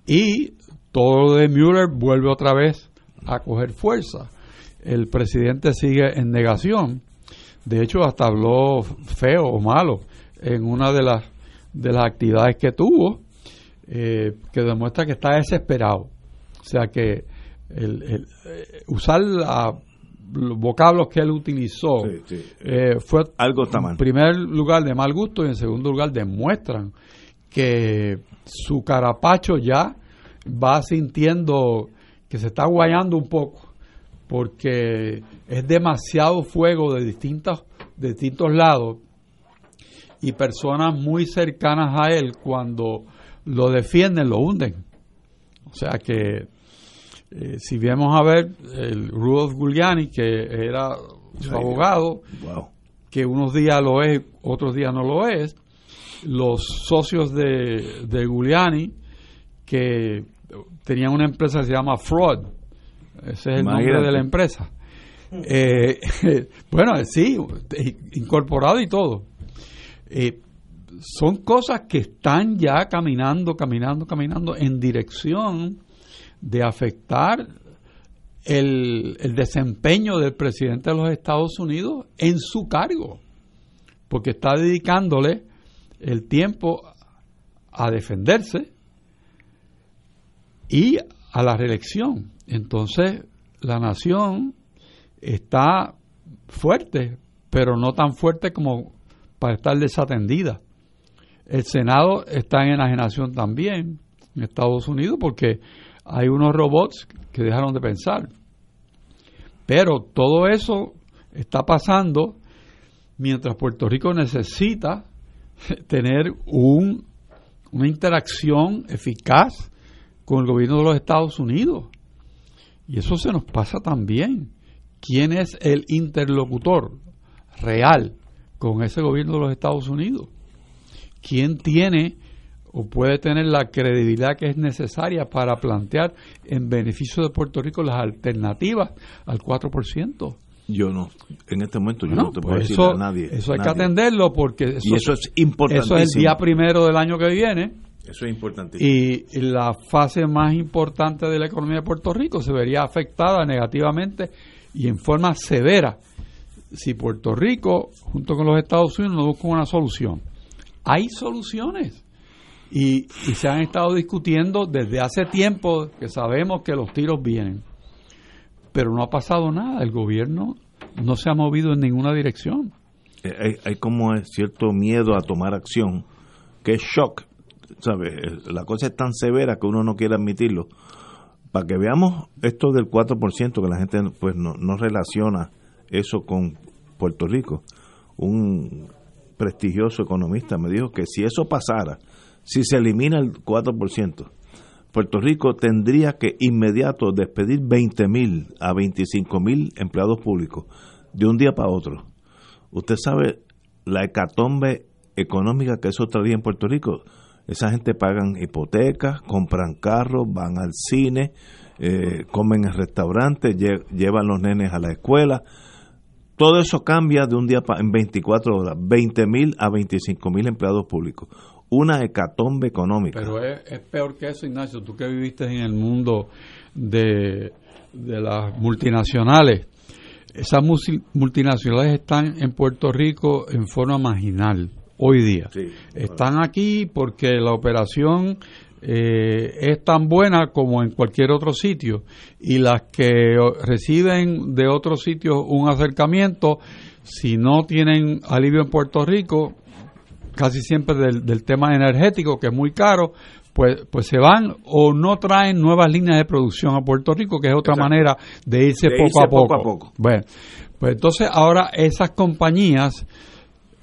Y todo lo de Mueller vuelve otra vez a coger fuerza. El presidente sigue en negación. De hecho, hasta habló feo o malo en una de las, de las actividades que tuvo, eh, que demuestra que está desesperado. O sea que el, el, eh, usar la- los vocablos que él utilizó Sí, sí. eh, fue Algo está mal. en primer lugar de mal gusto y en segundo lugar demuestran que su carapacho ya va sintiendo que se está guayando un poco porque es demasiado fuego de distintos de distintos lados y personas muy cercanas a él cuando lo defienden lo hunden o sea que eh, si vemos a ver el Rudolf Giuliani que era su abogado wow. que unos días lo es, otros días no lo es. Los socios de, de Giuliani, que tenían una empresa que se llama Fraud, ese es el nombre de la empresa. Eh, bueno, sí, incorporado y todo. Eh, son cosas que están ya caminando, caminando, caminando en dirección de afectar el, el desempeño del presidente de los Estados Unidos en su cargo, porque está dedicándole el tiempo a defenderse y a la reelección. Entonces, la nación está fuerte, pero no tan fuerte como para estar desatendida. El Senado está en enajenación también en Estados Unidos porque hay unos robots que dejaron de pensar. Pero todo eso está pasando mientras Puerto Rico necesita tener un, una interacción eficaz con el gobierno de los Estados Unidos. Y eso se nos pasa también. ¿Quién es el interlocutor real con ese gobierno de los Estados Unidos? ¿Quién tiene o puede tener la credibilidad que es necesaria para plantear en beneficio de Puerto Rico las alternativas al 4%? Yo no, en este momento yo no, te puedo pues decir eso, a nadie. Eso hay nadie. que atenderlo porque eso, y eso es importantísimo. Eso es el día primero del año que viene. Eso es importantísimo. Y la fase más importante de la economía de Puerto Rico se vería afectada negativamente y en forma severa si Puerto Rico, junto con los Estados Unidos, no busca una solución. Hay soluciones y, y se han estado discutiendo desde hace tiempo que sabemos que los tiros vienen, pero no ha pasado nada. El gobierno no se ha movido en ninguna dirección. Eh, Hay, como cierto miedo a tomar acción, que es shock. ¿sabes? Eh, La cosa es tan severa que uno no quiere admitirlo. Para que veamos esto del 4%, que la gente pues no, no relaciona eso con Puerto Rico. Un prestigioso economista me dijo que si eso pasara, si se elimina el 4%, Puerto Rico tendría que inmediato despedir 20 mil a 25 mil empleados públicos de un día para otro. Usted sabe la hecatombe económica que eso traería en Puerto Rico. Esa gente pagan hipotecas, compran carros, van al cine, eh, comen en restaurantes, lle- llevan los nenes a la escuela. Todo eso cambia de un día pa- en 24 horas, 20 mil a 25 mil empleados públicos. Una hecatombe económica. Pero es, es peor que eso, Ignacio. Tú que viviste en el mundo de, de las multinacionales. Esas multinacionales están en Puerto Rico en forma marginal hoy día. Están aquí porque la operación eh, es tan buena como en cualquier otro sitio y las que reciben de otros sitios un acercamiento, si no tienen alivio en Puerto Rico, casi siempre del, del tema energético, que es muy caro, pues, pues se van o no traen nuevas líneas de producción a Puerto Rico, que es otra Exacto. manera de irse, De poco, irse a poco. poco a poco. Bueno, pues entonces ahora esas compañías,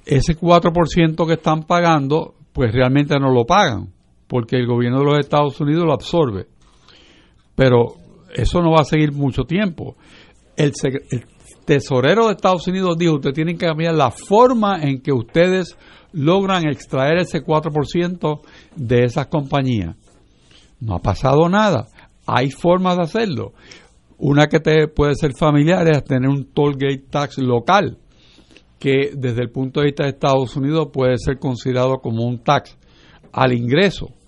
ese 4% que están pagando, pues realmente no lo pagan, porque el gobierno de los Estados Unidos lo absorbe. Pero eso no va a seguir mucho tiempo. El, tesorero de Estados Unidos dijo, ustedes tienen que cambiar la forma en que ustedes logran extraer ese 4% de esas compañías. No ha pasado nada. Hay formas de hacerlo. Una que te puede ser familiar es tener un toll gate tax local, que desde el punto de vista de Estados Unidos puede ser considerado como un tax al ingreso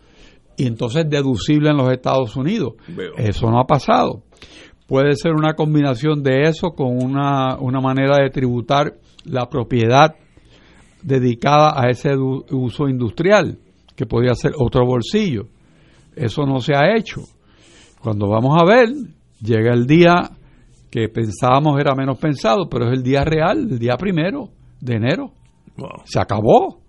y entonces deducible en los Estados Unidos. Veo. Eso no ha pasado. Puede ser una combinación de eso con una, una manera de tributar la propiedad dedicada a ese uso industrial, que podría ser otro bolsillo. Eso no se ha hecho. Cuando vamos a ver, llega el día que pensábamos era menos pensado, pero es el día real, el día primero de enero. Se acabó.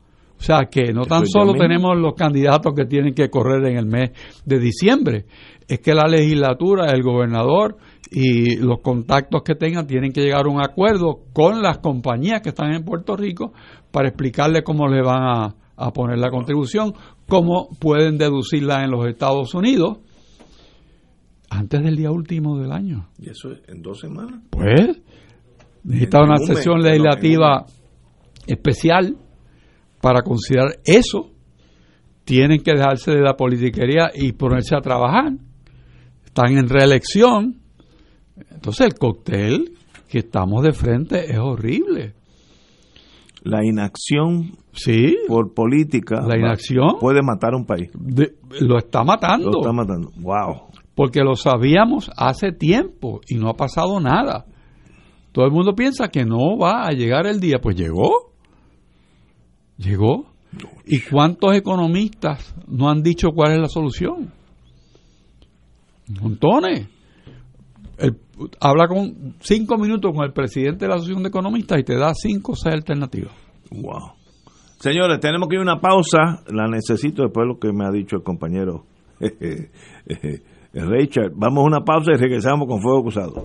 O sea que no tan solo tenemos los candidatos que tienen que correr en el mes de diciembre, es que la legislatura, el gobernador y los contactos que tengan tienen que llegar a un acuerdo con las compañías que están en Puerto Rico para explicarle cómo le van a, a poner la contribución, cómo pueden deducirla en los Estados Unidos antes del día último del año. ¿Y eso es en dos semanas? Pues necesita una sesión legislativa especial para considerar eso. Tienen que dejarse de la politiquería y ponerse a trabajar. Están en reelección. Entonces el cóctel que estamos de frente es horrible. La inacción sí, por política La inacción. puede matar a un país. De- lo está matando. Lo está matando. Wow. Porque lo sabíamos hace tiempo y no ha pasado nada. Todo el mundo piensa que no va a llegar el día. Pues llegó. Llegó. ¿Y cuántos economistas no han dicho cuál es la solución? Montones. El- habla con cinco minutos con el presidente de la Asociación de Economistas y te da cinco o seis alternativas. Wow. Señores, tenemos que ir a una pausa. La necesito después de lo que me ha dicho el compañero Richard. Vamos a una pausa y regresamos con Fuego Cruzado.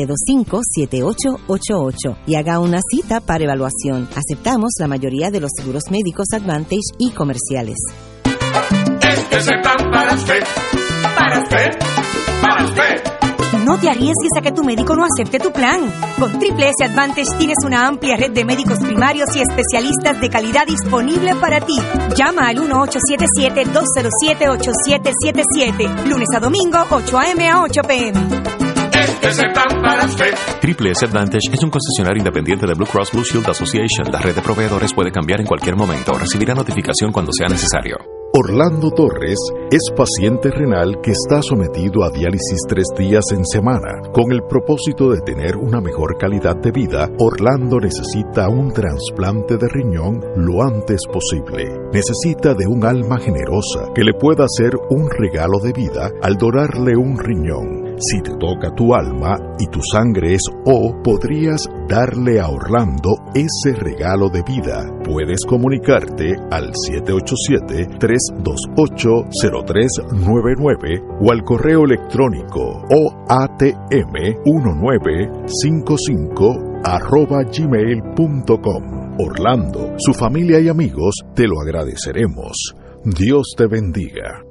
725-7888 y haga una cita para evaluación. Aceptamos la mayoría de los seguros médicos Advantage y comerciales. Este es el plan para usted, para usted, para usted. No te arriesgues a que tu médico no acepte tu plan. Con Triple S Advantage tienes una amplia red de médicos primarios y especialistas de calidad disponible para ti. Llama al 1877-207-8777. Lunes a domingo, 8 a.m. a 8 p.m. Es el plan para usted. Triple S Advantage es un concesionario independiente de Blue Cross Blue Shield Association. La red de proveedores puede cambiar en cualquier momento. Recibirá notificación cuando sea necesario. Orlando Torres es paciente renal que está sometido a diálisis tres días en semana. Con el propósito de tener una mejor calidad de vida, Orlando necesita un trasplante de riñón lo antes posible. Necesita de un alma generosa que le pueda hacer un regalo de vida al donarle un riñón. Si te toca tu alma y tu sangre es O, podrías darle a Orlando ese regalo de vida. Puedes comunicarte al 787-328-0399 o al correo electrónico oatm1955 arroba gmail.com. Orlando, su familia y amigos te lo agradeceremos. Dios te bendiga.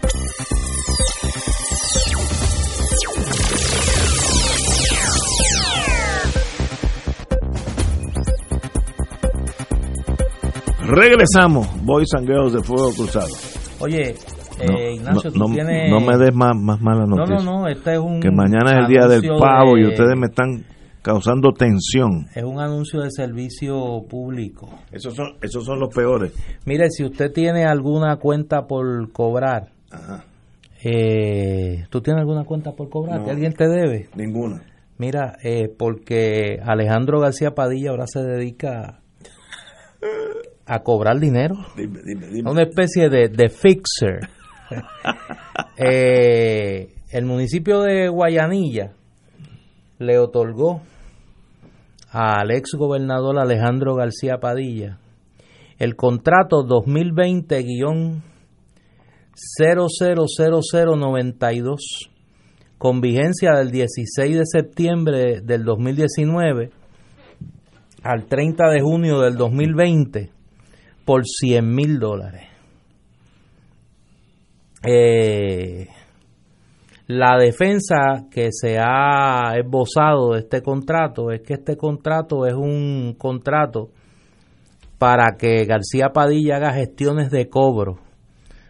Regresamos, Boys and Girls de Fuego Cruzado. Oye, eh, No, Ignacio, no, tú no- tienes... no me des más, más malas No, noticias. no, no, este es un Que mañana es el día del pavo y de- ustedes me están causando tensión. Es un anuncio de servicio público. Esos son, esos son los peores. Mire, si usted tiene alguna cuenta por cobrar, eh, ¿tú tienes alguna cuenta por cobrar? No. ¿Que alguien te debe? Ninguna. Mira, eh, porque Alejandro García Padilla ahora se dedica a cobrar dinero. Dime, dime, dime. Una especie de, de fixer. Eh, el municipio de Guayanilla le otorgó al ex gobernador Alejandro García Padilla el contrato 2020-000092 con vigencia del 16 de septiembre del 2019 al 30 de junio del 2020 por 100 mil dólares. Eh, la defensa que se ha esbozado de este contrato es que este contrato es un contrato para que García Padilla haga gestiones de cobro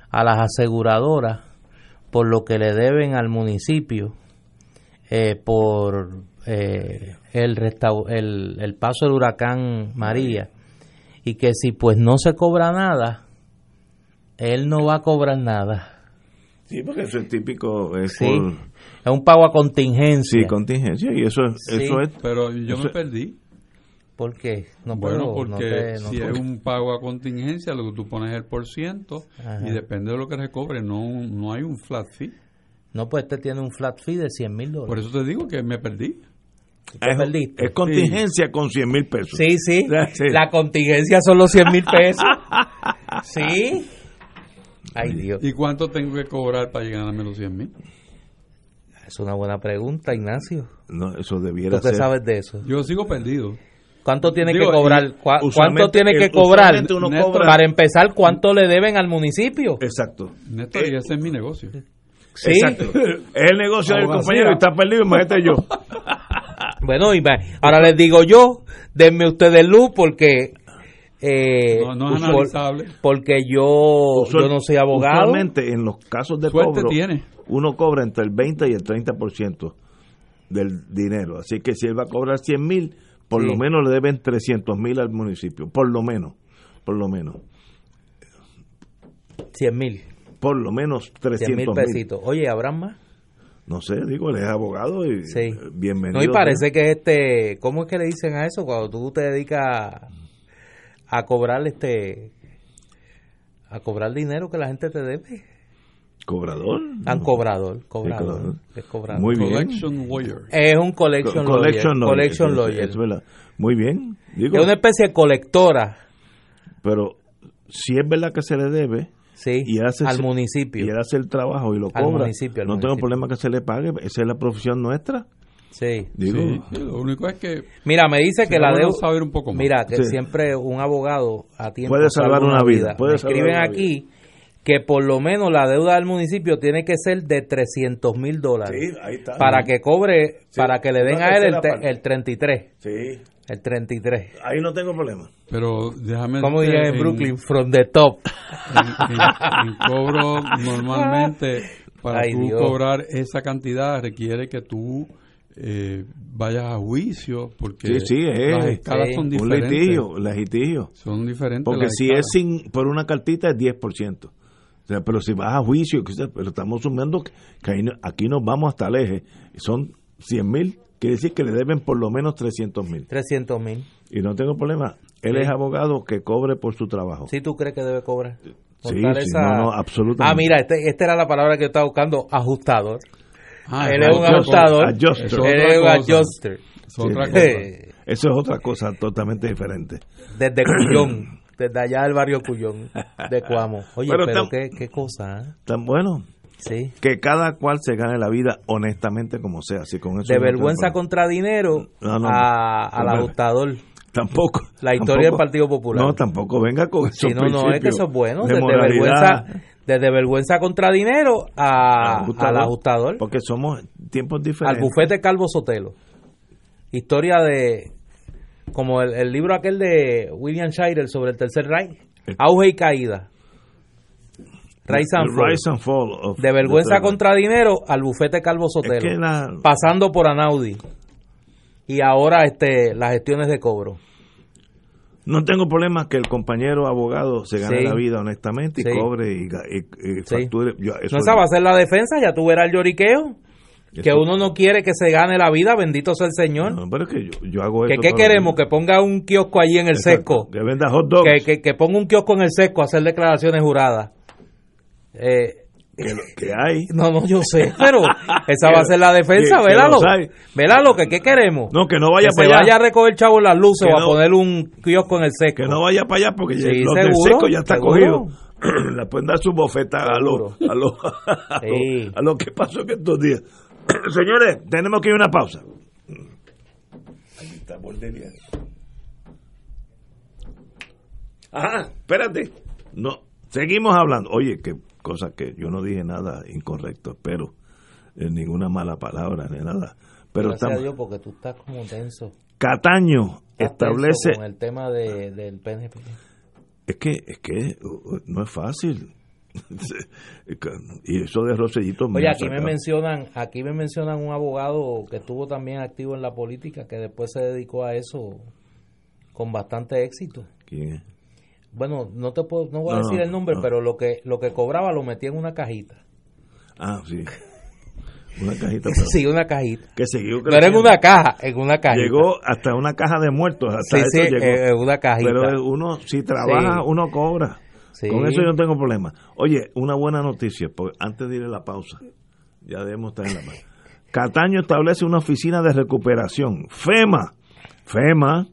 a las aseguradoras por lo que le deben al municipio eh, por eh, el, el, el paso del huracán María y que si pues no se cobra nada, él no va a cobrar nada. Sí, porque eso es típico. Es Sí. por- Es un pago a contingencia. Sí, contingencia. Y eso, es- Sí. eso es. Pero yo eso me perdí. ¿Por qué? No bueno, puedo, no porque te- no si puedo. es un pago a contingencia, lo que tú pones es el por ciento Ajá. y depende de lo que recobre, no, no hay un flat fee. No, pues este tiene un flat fee de 100 mil dólares. Por eso te digo que me perdí. Es, perdiste. es contingencia con 100 mil pesos. Sí, sí. Sí. La contingencia son los 100 mil pesos. Sí. Ay, Dios. ¿Y cuánto tengo que cobrar para llegar a los 100 mil? Es una buena pregunta, Ignacio. No, eso debiera ¿Tú ser. sabes de eso? Yo sigo perdido. ¿Cuánto tiene Digo, que cobrar? y ¿Cuá- ¿Cuánto tiene que cobrar? usualmente uno Néstor, cobra- Para empezar, ¿cuánto le deben al municipio? Exacto. Néstor, y ese es mi negocio. Sí. Exacto. Es el negocio del compañero y está perdido, imagínate yo. Bueno, y va- ahora les digo yo, denme ustedes luz porque... eh, No, no es analizable. porque yo, Usual- yo no soy abogado. Usualmente en los casos de Suerte cobro, tiene. uno cobra entre el 20 y el 30% del dinero. Así que si él va a cobrar 100 mil, por Sí. lo menos le deben 300 mil al municipio. Por lo menos. Por lo menos. 100 mil. Por lo menos 100 300 mil mil. pesitos. Oye, ¿habrán más? No sé, digo, él es abogado y Sí. eh, bienvenido. No, y parece que es este, ¿cómo es que le dicen a eso? Cuando tú te dedicas a cobrar este, a cobrar dinero que la gente te debe. ¿Cobrador? Tan cobrador, cobrador. cobrador. Es cobrador. Muy bien. Collection lawyer. Es un collection Co- lawyer. collection lawyer. Collection Es- lawyer. es verdad. Muy bien. Digo, Es una especie de colectora. pero si es verdad que se le debe Sí, y hace al ese- municipio. y él hace el trabajo y lo Al cobra, municipio, al no tengo municipio. problema que se le pague, esa es la profesión nuestra. Sí. Digo, Sí, sí, lo único es que Mira, me dice que la deuda. saber un poco más. Mira, que Sí. siempre un abogado a tiempo Puede salvar salva una vida, puede me salvar escriben una aquí que por lo menos la deuda del municipio tiene que ser de 300 mil dólares. Sí, ahí está. Para que cobre, Sí, para que le den a él el, el 33. Sí, El 33. ahí no tengo problema. Pero déjame Como decirte, dirían en Brooklyn, from the top. En, en- en cobro normalmente para Ay, tú Dios. cobrar esa cantidad requiere que tú eh, vayas a juicio porque Sí, sí, las es escalas sí. son un diferentes. litigio, litigio. Son diferentes. Porque las si escalas. es sin por una cartita es 10%. O sea, pero si vas a juicio, pero estamos asumiendo que, aquí nos vamos hasta el eje, son 100 mil, quiere decir que le deben por lo menos 300 mil. 300 mil. Y no tengo problema, él Sí. es abogado que cobre por su trabajo. ¿Sí tú crees que debe cobrar? Sí, dar sí, esa- no, no, absolutamente. Ah, mira, este, esta era la palabra que yo estaba buscando, ajustador. Ah, Él es un ajustador. Adjuster. Él es un adjuster. Es otra cosa. Eso es otra cosa totalmente diferente. Desde Cuyón, desde allá del barrio Cuyón, de Cuamo. Oye, Pero qué, qué cosa, ¿eh? Tan bueno Sí. que cada cual se gane la vida honestamente como sea. Así con eso De no vergüenza contra dinero No, no, a, al ajustador. Tampoco. La historia tampoco- del Partido Popular. No, tampoco venga con esos Sí, no, no, es que eso es bueno. de Desde moralidad. vergüenza, desde vergüenza contra dinero a, Ajustador, al ajustador. Porque somos tiempos Al diferentes. bufete Calvo Sotelo. Historia de. Como el, el libro aquel de William Shirer sobre el Tercer Reich. Auge y caída. Rise and Fall. Rise and Fall of De vergüenza contra dinero al bufete Calvo Sotelo. Es que la- Pasando por Anaudi. Y ahora este las gestiones de cobro. No tengo problema que el compañero abogado se gane Sí. la vida honestamente y Sí. cobre y, y- Sí. facture. Yo- eso No esa va a ser la defensa, ya tú verás el lloriqueo. Que uno no quiere que se gane la vida, bendito sea el Señor. No, pero es que yo, yo hago ¿Que eso. ¿Qué queremos? Que ponga un kiosco allí en el Exacto, sesco. Que venda hot dogs. Que, que, que ponga un kiosco en el sesco a hacer declaraciones juradas. Eh, Que, lo- que hay. no, no, yo sé, pero esa Que- va a ser la defensa, que- que vélalo. los. Vélalo, que ¿qué queremos? No, que no vaya que para allá. vaya a recoger chavo las luces Que o a poner un kiosco en el sesco. Que no vaya para allá porque Sí, los del seco ya está seguro. cogido. Le pueden dar su bofeta a lo, a lo, a lo, Sí. a lo que pasó en estos días. Señores, tenemos que ir a una pausa. Ahí está Bordelia. Ajá, espérate. No, seguimos hablando. Oye, qué cosa que yo no dije nada incorrecto, pero ninguna mala palabra ni nada. Pero Gracias a Dios, porque tú estás como tenso. Cataño Estás establece tenso Con el tema de, del PNP. Es que, es que no es fácil. y eso de Rosellito Oye, aquí me mencionan, aquí me mencionan un abogado que estuvo también activo en la política, que después se dedicó a eso con bastante éxito. ¿Quién es? Bueno, no te puedo, no voy a No, decir el nombre, no. pero lo que lo que cobraba lo metía en una cajita. Ah, sí. Una cajita. pero- Sí, una cajita. Que siguió No era en una caja, en una cajita. Llegó hasta una caja de muertos. Hasta Sí, eso sí, llegó. eh, una cajita. Pero uno, si trabaja, Sí. uno cobra. Sí. Con eso yo no tengo problema. Oye, una buena noticia, porque antes de ir a la pausa, ya debemos estar en la pausa. Cataño establece una oficina de recuperación. FEMA, FEMA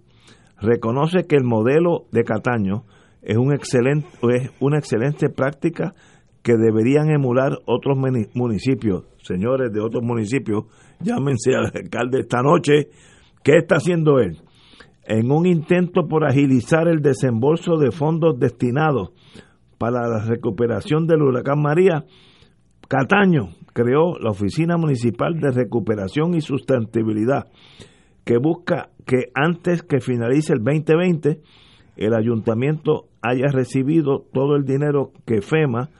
reconoce que el modelo de Cataño es, un excelente, es una excelente práctica que deberían emular otros muni- municipios. Señores de otros municipios, llámense al alcalde esta noche. ¿Qué está haciendo él? En un intento por agilizar el desembolso de fondos destinados para la recuperación del huracán María, Cataño creó la Oficina Municipal de Recuperación y Sustentabilidad, que busca que antes que finalice el 2020, el ayuntamiento haya recibido todo el dinero que FEMA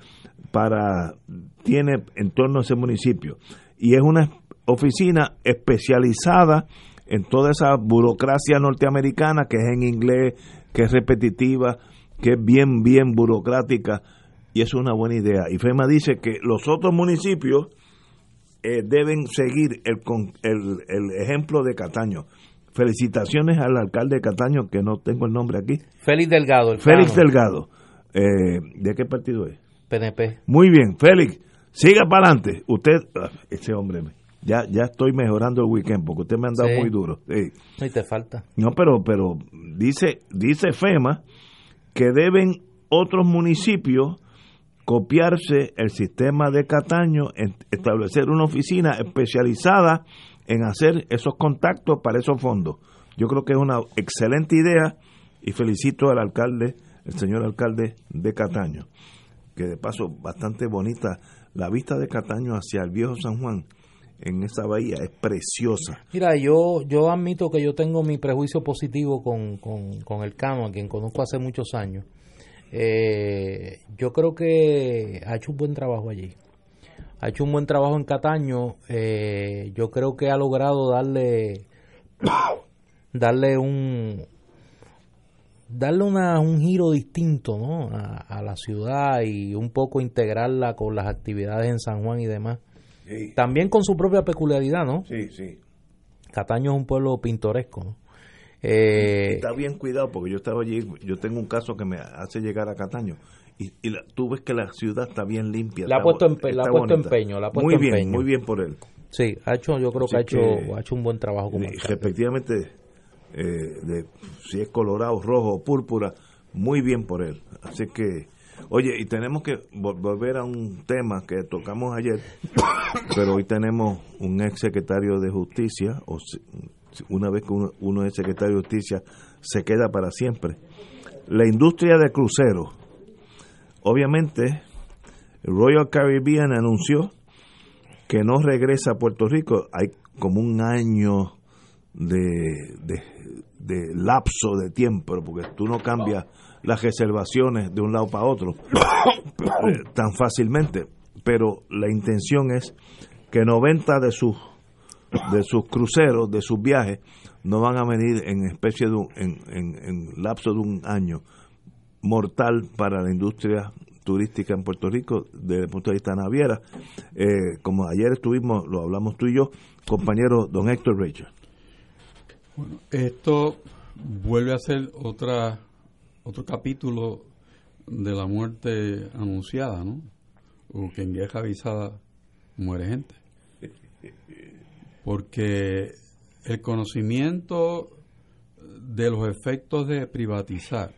para tiene en torno a ese municipio. Y es una oficina especializada en toda esa burocracia norteamericana que es en inglés, que es repetitiva, que es bien, bien burocrática, y es una buena idea. Y FEMA dice que los otros municipios eh, deben seguir el, el, el ejemplo de Cataño. Felicitaciones al alcalde de Cataño, que no tengo el nombre aquí. Félix Delgado. El Félix Delgado. Eh, ¿De qué partido es? PNP. Muy bien, Félix, siga para adelante. Usted, ah, ese hombre, ya, ya estoy mejorando el weekend porque usted me ha andado Sí. muy duro. Sí. No, y te falta. No, pero, pero dice, dice FEMA que deben otros municipios copiarse el sistema de Cataño, establecer una oficina especializada en hacer esos contactos para esos fondos. Yo creo que es una excelente idea y felicito al alcalde, el señor alcalde de Cataño, que de paso bastante bonita la vista de Cataño hacia el viejo San Juan en esa bahía es preciosa. Mira, yo, yo admito que yo tengo mi prejuicio positivo con, con, con el Cano, a quien conozco hace muchos años. Eh, yo creo que ha hecho un buen trabajo allí. Ha hecho un buen trabajo en Cataño. eh, yo creo que ha logrado darle darle un darle una, un giro distinto ¿no? a, a la ciudad y un poco integrarla con las actividades en San Juan y demás. Sí. También con su propia peculiaridad, ¿no? Sí, sí. Cataño es un pueblo pintoresco, ¿no? Eh, Está bien cuidado porque yo estaba allí, yo tengo un caso que me hace llegar a Cataño y, y la- tú ves que la ciudad está bien limpia. Le ha puesto empe- está puesto empeño, puesto muy bien, empeño. muy bien por él. sí, ha hecho, yo creo Así que ha hecho, que- ha hecho un buen trabajo como alcalde. respectivamente, eh, de, si es colorado, rojo o púrpura, muy bien por él. Así que, oye, y tenemos que vol- volver a un tema que tocamos ayer, pero hoy tenemos un ex secretario de justicia, o si- una vez que uno, uno es secretario de justicia, se queda para siempre. La industria de cruceros. Obviamente, Royal Caribbean anunció que no regresa a Puerto Rico. Hay como un año de, de, lapso de tiempo, porque tú no cambias las reservaciones de un lado para otro tan fácilmente. Pero la intención es que 90 de sus de sus cruceros, de sus viajes, no van a venir en especie de un, en, en- en lapso de un año mortal para la industria turística en Puerto Rico desde el punto de vista naviera. Eh, como ayer estuvimos, lo hablamos tú y yo, compañero don Héctor Rachel. Bueno, esto vuelve a ser otra otro capítulo de la muerte anunciada, ¿no? O que en vieja avisada muere gente. Porque el conocimiento de los efectos de privatizar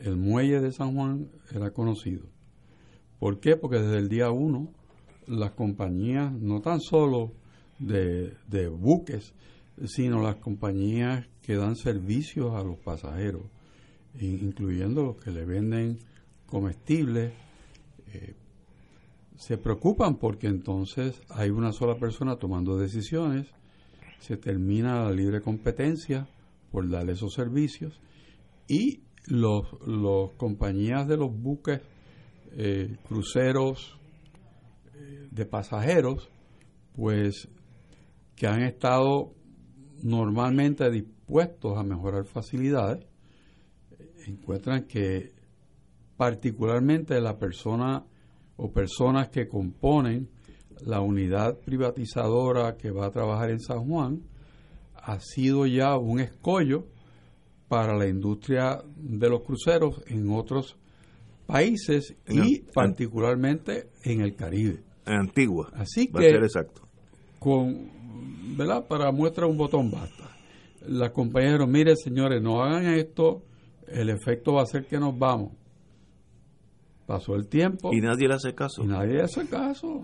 el muelle de San Juan era conocido. ¿Por qué? Porque desde el día uno las compañías, no tan solo de, buques, sino las compañías que dan servicios a los pasajeros, in- incluyendo los que le venden comestibles, eh, se preocupan porque entonces hay una sola persona tomando decisiones, se termina la libre competencia por darle esos servicios y los, los compañías de los buques, eh, cruceros eh, de pasajeros, pues que han estado normalmente dispuestos a mejorar facilidades, encuentran que particularmente la persona o personas que componen la unidad privatizadora que va a trabajar en San Juan ha sido ya un escollo para la industria de los cruceros en otros países En y el- particularmente en el Caribe. En Antigua. Así va a que ser exacto. con, ¿verdad? Para muestra un botón basta. Las compañías dijeron, mire señores, no hagan esto, el efecto va a ser que nos vamos. Pasó el tiempo. Y nadie le hace caso. Y nadie le hace caso.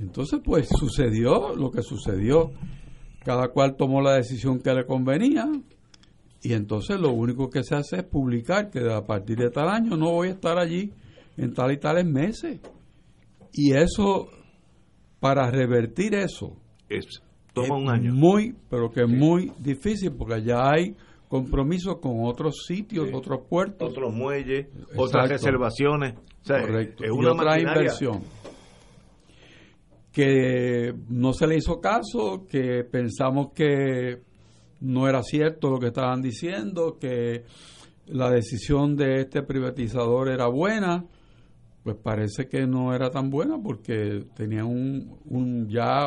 Entonces, pues sucedió lo que sucedió. Cada cual tomó la decisión que le convenía. Y entonces lo único que se hace es publicar que a partir de tal año no voy a estar allí en tal y tales meses. Y eso, para revertir eso, Es, toma un año. Muy, pero que es muy difícil porque ya hay compromisos con otros sitios, Sí. otros puertos. Otros muelles, otras reservaciones. O sea, Correcto. Es y una otra maquinaria. inversión que no se le hizo caso, que pensamos que no era cierto lo que estaban diciendo, que la decisión de este privatizador era buena, pues parece que no era tan buena porque tenía un, un ya,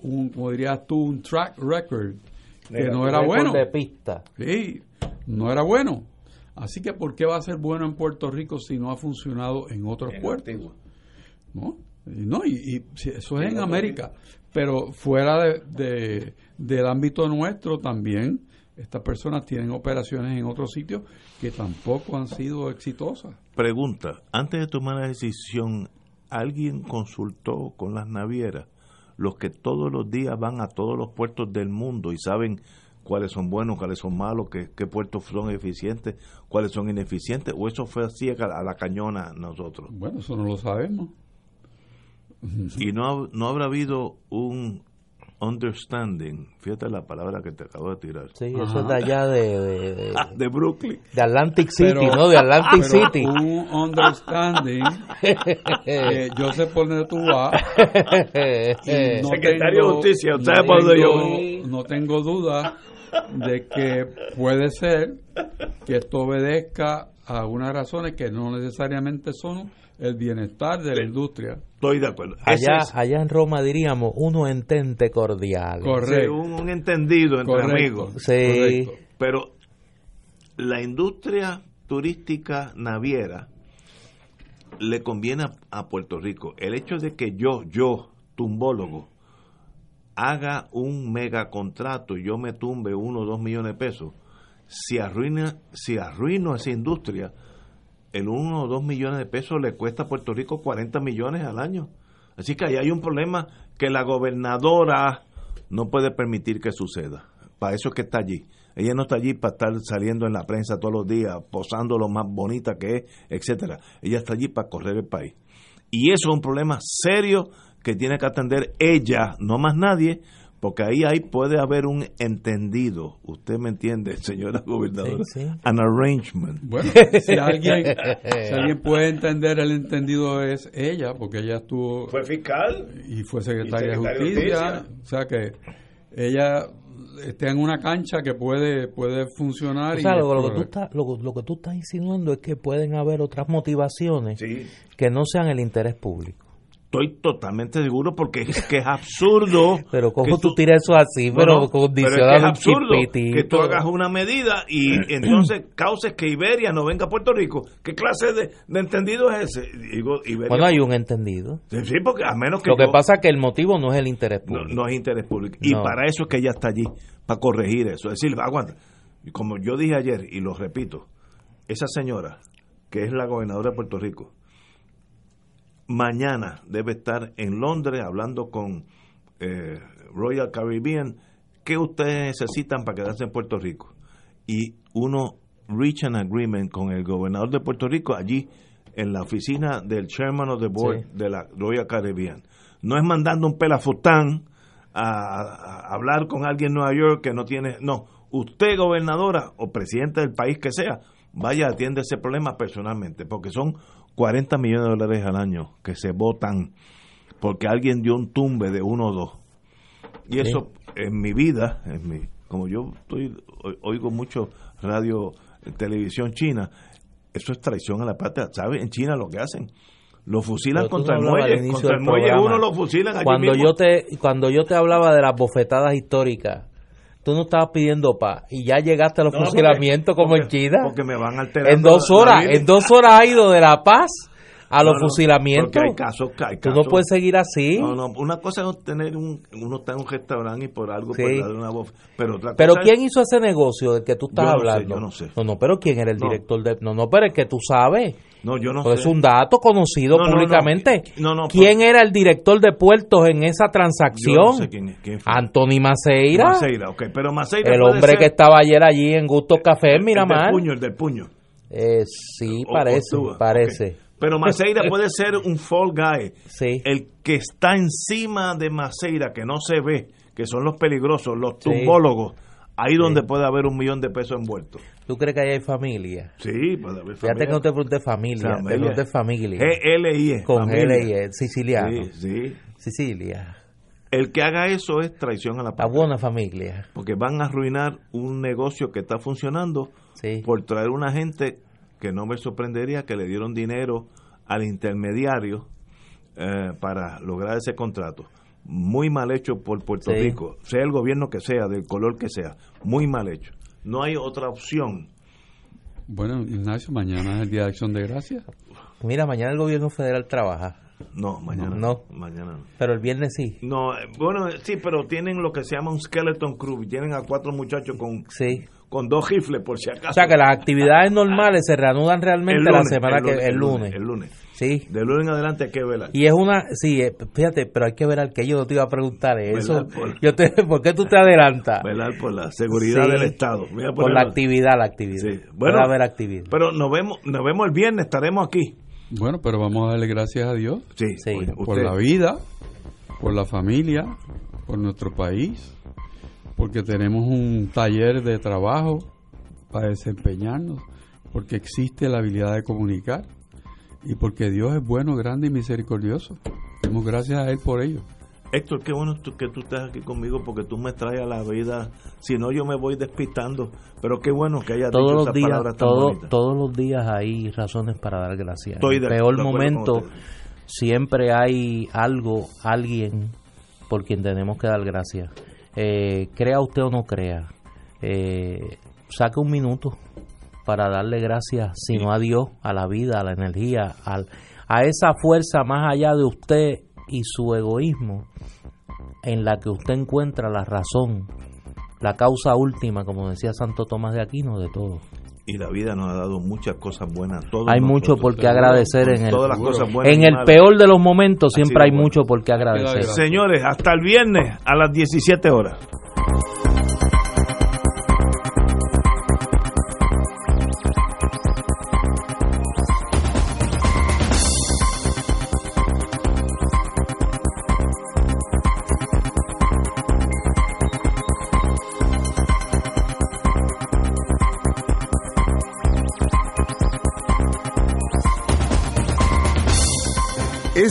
un, como dirías tú, un track record que no era bueno. de pista. Sí, no era bueno. Así que, ¿por qué va a ser bueno en Puerto Rico si no ha funcionado en otros puertos? ¿No? Y, no, y, y si eso es en América. Pero fuera de, de- del ámbito nuestro también, estas personas tienen operaciones en otros sitios que tampoco han sido exitosas. Pregunta, antes de tomar la decisión, ¿alguien consultó con las navieras? Los que todos los días van a todos los puertos del mundo y saben cuáles son buenos, cuáles son malos, qué, qué puertos son eficientes, cuáles son ineficientes, o eso fue así a la, a la cañona nosotros. Bueno, eso no lo sabemos. Y no, ha- no habrá habido un understanding, fíjate la palabra que te acabo de tirar. Sí, eso es de allá de... De, de- de Brooklyn. de Atlantic City, Pero- ¿no? De Atlantic pero City. Un understanding. yo sé por dónde tú vas. no Secretario de Justicia, no ¿sabe por dónde yo No tengo duda de que puede ser que esto obedezca a unas razones que no necesariamente son el bienestar de la industria. Estoy de acuerdo. Allá, es- allá en Roma diríamos uno entente cordial. Sí, un, un entendido entre Correcto. amigos. Sí. Pero la industria turística naviera le conviene a, a Puerto Rico. El hecho de que yo, yo, tumbólogo, haga un mega contrato y yo me tumbe uno o dos millones de pesos, si arruina, si arruino esa industria, el uno o dos millones de pesos le cuesta a Puerto Rico 40 millones al año. Así que ahí hay un problema que la gobernadora no puede permitir que suceda. Para eso es que está allí. Ella no está allí para estar saliendo en la prensa todos los días, posando lo más bonita que es, etcétera. Ella está allí para correr el país. Y eso es un problema serio que tiene que atender ella, no más nadie, porque ahí, ahí puede haber un entendido. Usted me entiende, señora gobernadora. Sí, sí. An arrangement. Bueno, si alguien, si alguien puede entender el entendido es ella, porque ella estuvo Fue fiscal. y fue secretaria, Y secretaria de justicia, Justicia. o sea que ella está en una cancha que puede puede funcionar O y sea, lo, lo que tú estás, lo, lo que tú estás insinuando es que pueden haber otras motivaciones Sí. que no sean el interés público. Estoy totalmente seguro porque es que es absurdo. Pero ¿cómo tú tiras eso así? Pero no, condicionado pero es que es absurdo chipitito. que tú hagas una medida y entonces causes que Iberia no venga a Puerto Rico. ¿Qué clase de, de entendido es ese? Digo, Iberia- Bueno, hay un entendido. Sí, porque a menos que Lo que pasa es que el motivo no es el interés público. no es interés público. Y No. para eso es que ella está allí, para corregir eso. Es decir, aguanta. Como yo dije ayer, y lo repito, esa señora, que es la gobernadora de Puerto Rico, mañana debe estar en Londres hablando con eh, Royal Caribbean. ¿Qué ustedes necesitan para quedarse en Puerto Rico? Y uno reach an agreement con el gobernador de Puerto Rico allí en la oficina del chairman of the board Sí. de la Royal Caribbean. No es mandando un pelafután a, a hablar con alguien en Nueva York que no tiene... No, usted gobernadora o presidente del país que sea, vaya, atiende ese problema personalmente, porque son 40 millones de dólares al año que se votan porque alguien dio un tumbe de uno o dos. Y eso en mi vida, en mi, como yo estoy, oigo mucho radio, televisión china, eso es traición a la patria. ¿Sabe? En China lo que hacen, lo fusilan contra el muelle, contra el del muelle programa. uno lo fusilan allí cuando mismo. yo te cuando yo te hablaba de las bofetadas históricas tú no estabas pidiendo paz y ya llegaste a los No, fusilamientos porque- como en China porque me van en dos horas en dos horas ha ido de la paz a los No, no, fusilamientos. porque hay casos, hay Tú no casos. puedes seguir así. No, no, una cosa es tener un, uno está en un restaurante y por algo Sí. darle una voz, pero otra Pero cosa ¿quién es- hizo ese negocio del que tú estás Yo no sé, hablando? yo no sé. No, no, pero ¿quién era el director de No, no, pero es que tú sabes. No, yo no sé. es un dato conocido No, no, no. públicamente. No, no, ¿Quién era el director de puertos en esa transacción? No sé quién es, quién fue. Anthony Maceira. Maceira, ok, pero Maceira el hombre ser que estaba ayer allí en Gusto Café en el Miramar. del puño, el del puño. Eh, sí, O- parece, parece. Pero Maceira puede ser un fall guy. Sí. El que está encima de Maceira, que no se ve, que son los peligrosos, los Sí. Ahí donde puede haber un millón de pesos envueltos. ¿Tú crees que ahí hay familia? Sí, puede haber Fíjate familia. que no te pregunté familia, te Familia. pregunté familia. G-L-I-E, Con familia. L-I-E, siciliano. Sí, sí. Sicilia. El que haga eso es traición a la patria. buena familia. Porque van a arruinar un negocio que está funcionando por traer una gente que no me sorprendería que le dieron dinero al intermediario eh, para lograr ese contrato. Muy mal hecho por Puerto Sí. Rico, sea el gobierno que sea, del color que sea, muy mal hecho. No hay otra opción. Bueno, Ignacio, mañana es el Día de Acción de Gracias. Mira, mañana el gobierno federal trabaja. No, mañana No. Mañana no. Pero el viernes sí. No, eh, bueno, sí, pero tienen lo que se llama un skeleton crew. y Tienen a cuatro muchachos con, Sí. con dos rifles, por si acaso. O sea que las actividades normales se reanudan realmente El la semana el que lunes, el el lunes. lunes, el lunes. Sí. De lunes en adelante hay que velar. Y es una, sí, eh, fíjate, pero hay que ver al que yo no te iba a preguntar eso. Velar por- Yo te, ¿Por qué tú te adelantas? Velar por la seguridad Sí. del Estado. Voy a Por la actividad, la actividad. Sí. Bueno, haber actividad. pero nos vemos, nos vemos el viernes, estaremos aquí. Bueno, pero vamos a darle gracias a Dios Sí, por usted. la vida, por la familia, por nuestro país, porque tenemos un taller de trabajo para desempeñarnos, porque existe la habilidad de comunicar y porque Dios es bueno, grande y misericordioso. Demos gracias a Él por ello. Héctor, qué bueno que tú estés aquí conmigo porque tú me traes a la vida. Si no, yo me voy despistando. Pero qué bueno que hayas todos dicho los esas días, palabras tan todo- todos los días hay razones para dar gracias. Estoy en el peor de momento siempre hay algo, alguien por quien tenemos que dar gracias. Eh, crea usted o no crea, eh, saque un minuto para darle gracias, si no a Dios, a la vida, a la energía, al, a esa fuerza más allá de usted y su egoísmo, en la que usted encuentra la razón, la causa última, como decía Santo Tomás de Aquino, de todo. Y la vida nos ha dado muchas cosas buenas. todos Hay mucho por qué agradecer en el, Todas las cosas buenas en el peor de los momentos, siempre hay bueno. mucho por qué agradecer. Señores, hasta el viernes a las 17 horas.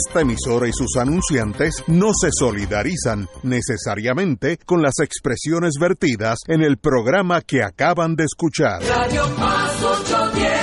Esta emisora y sus anunciantes no se solidarizan necesariamente con las expresiones vertidas en el programa que acaban de escuchar. Radio Paz 810.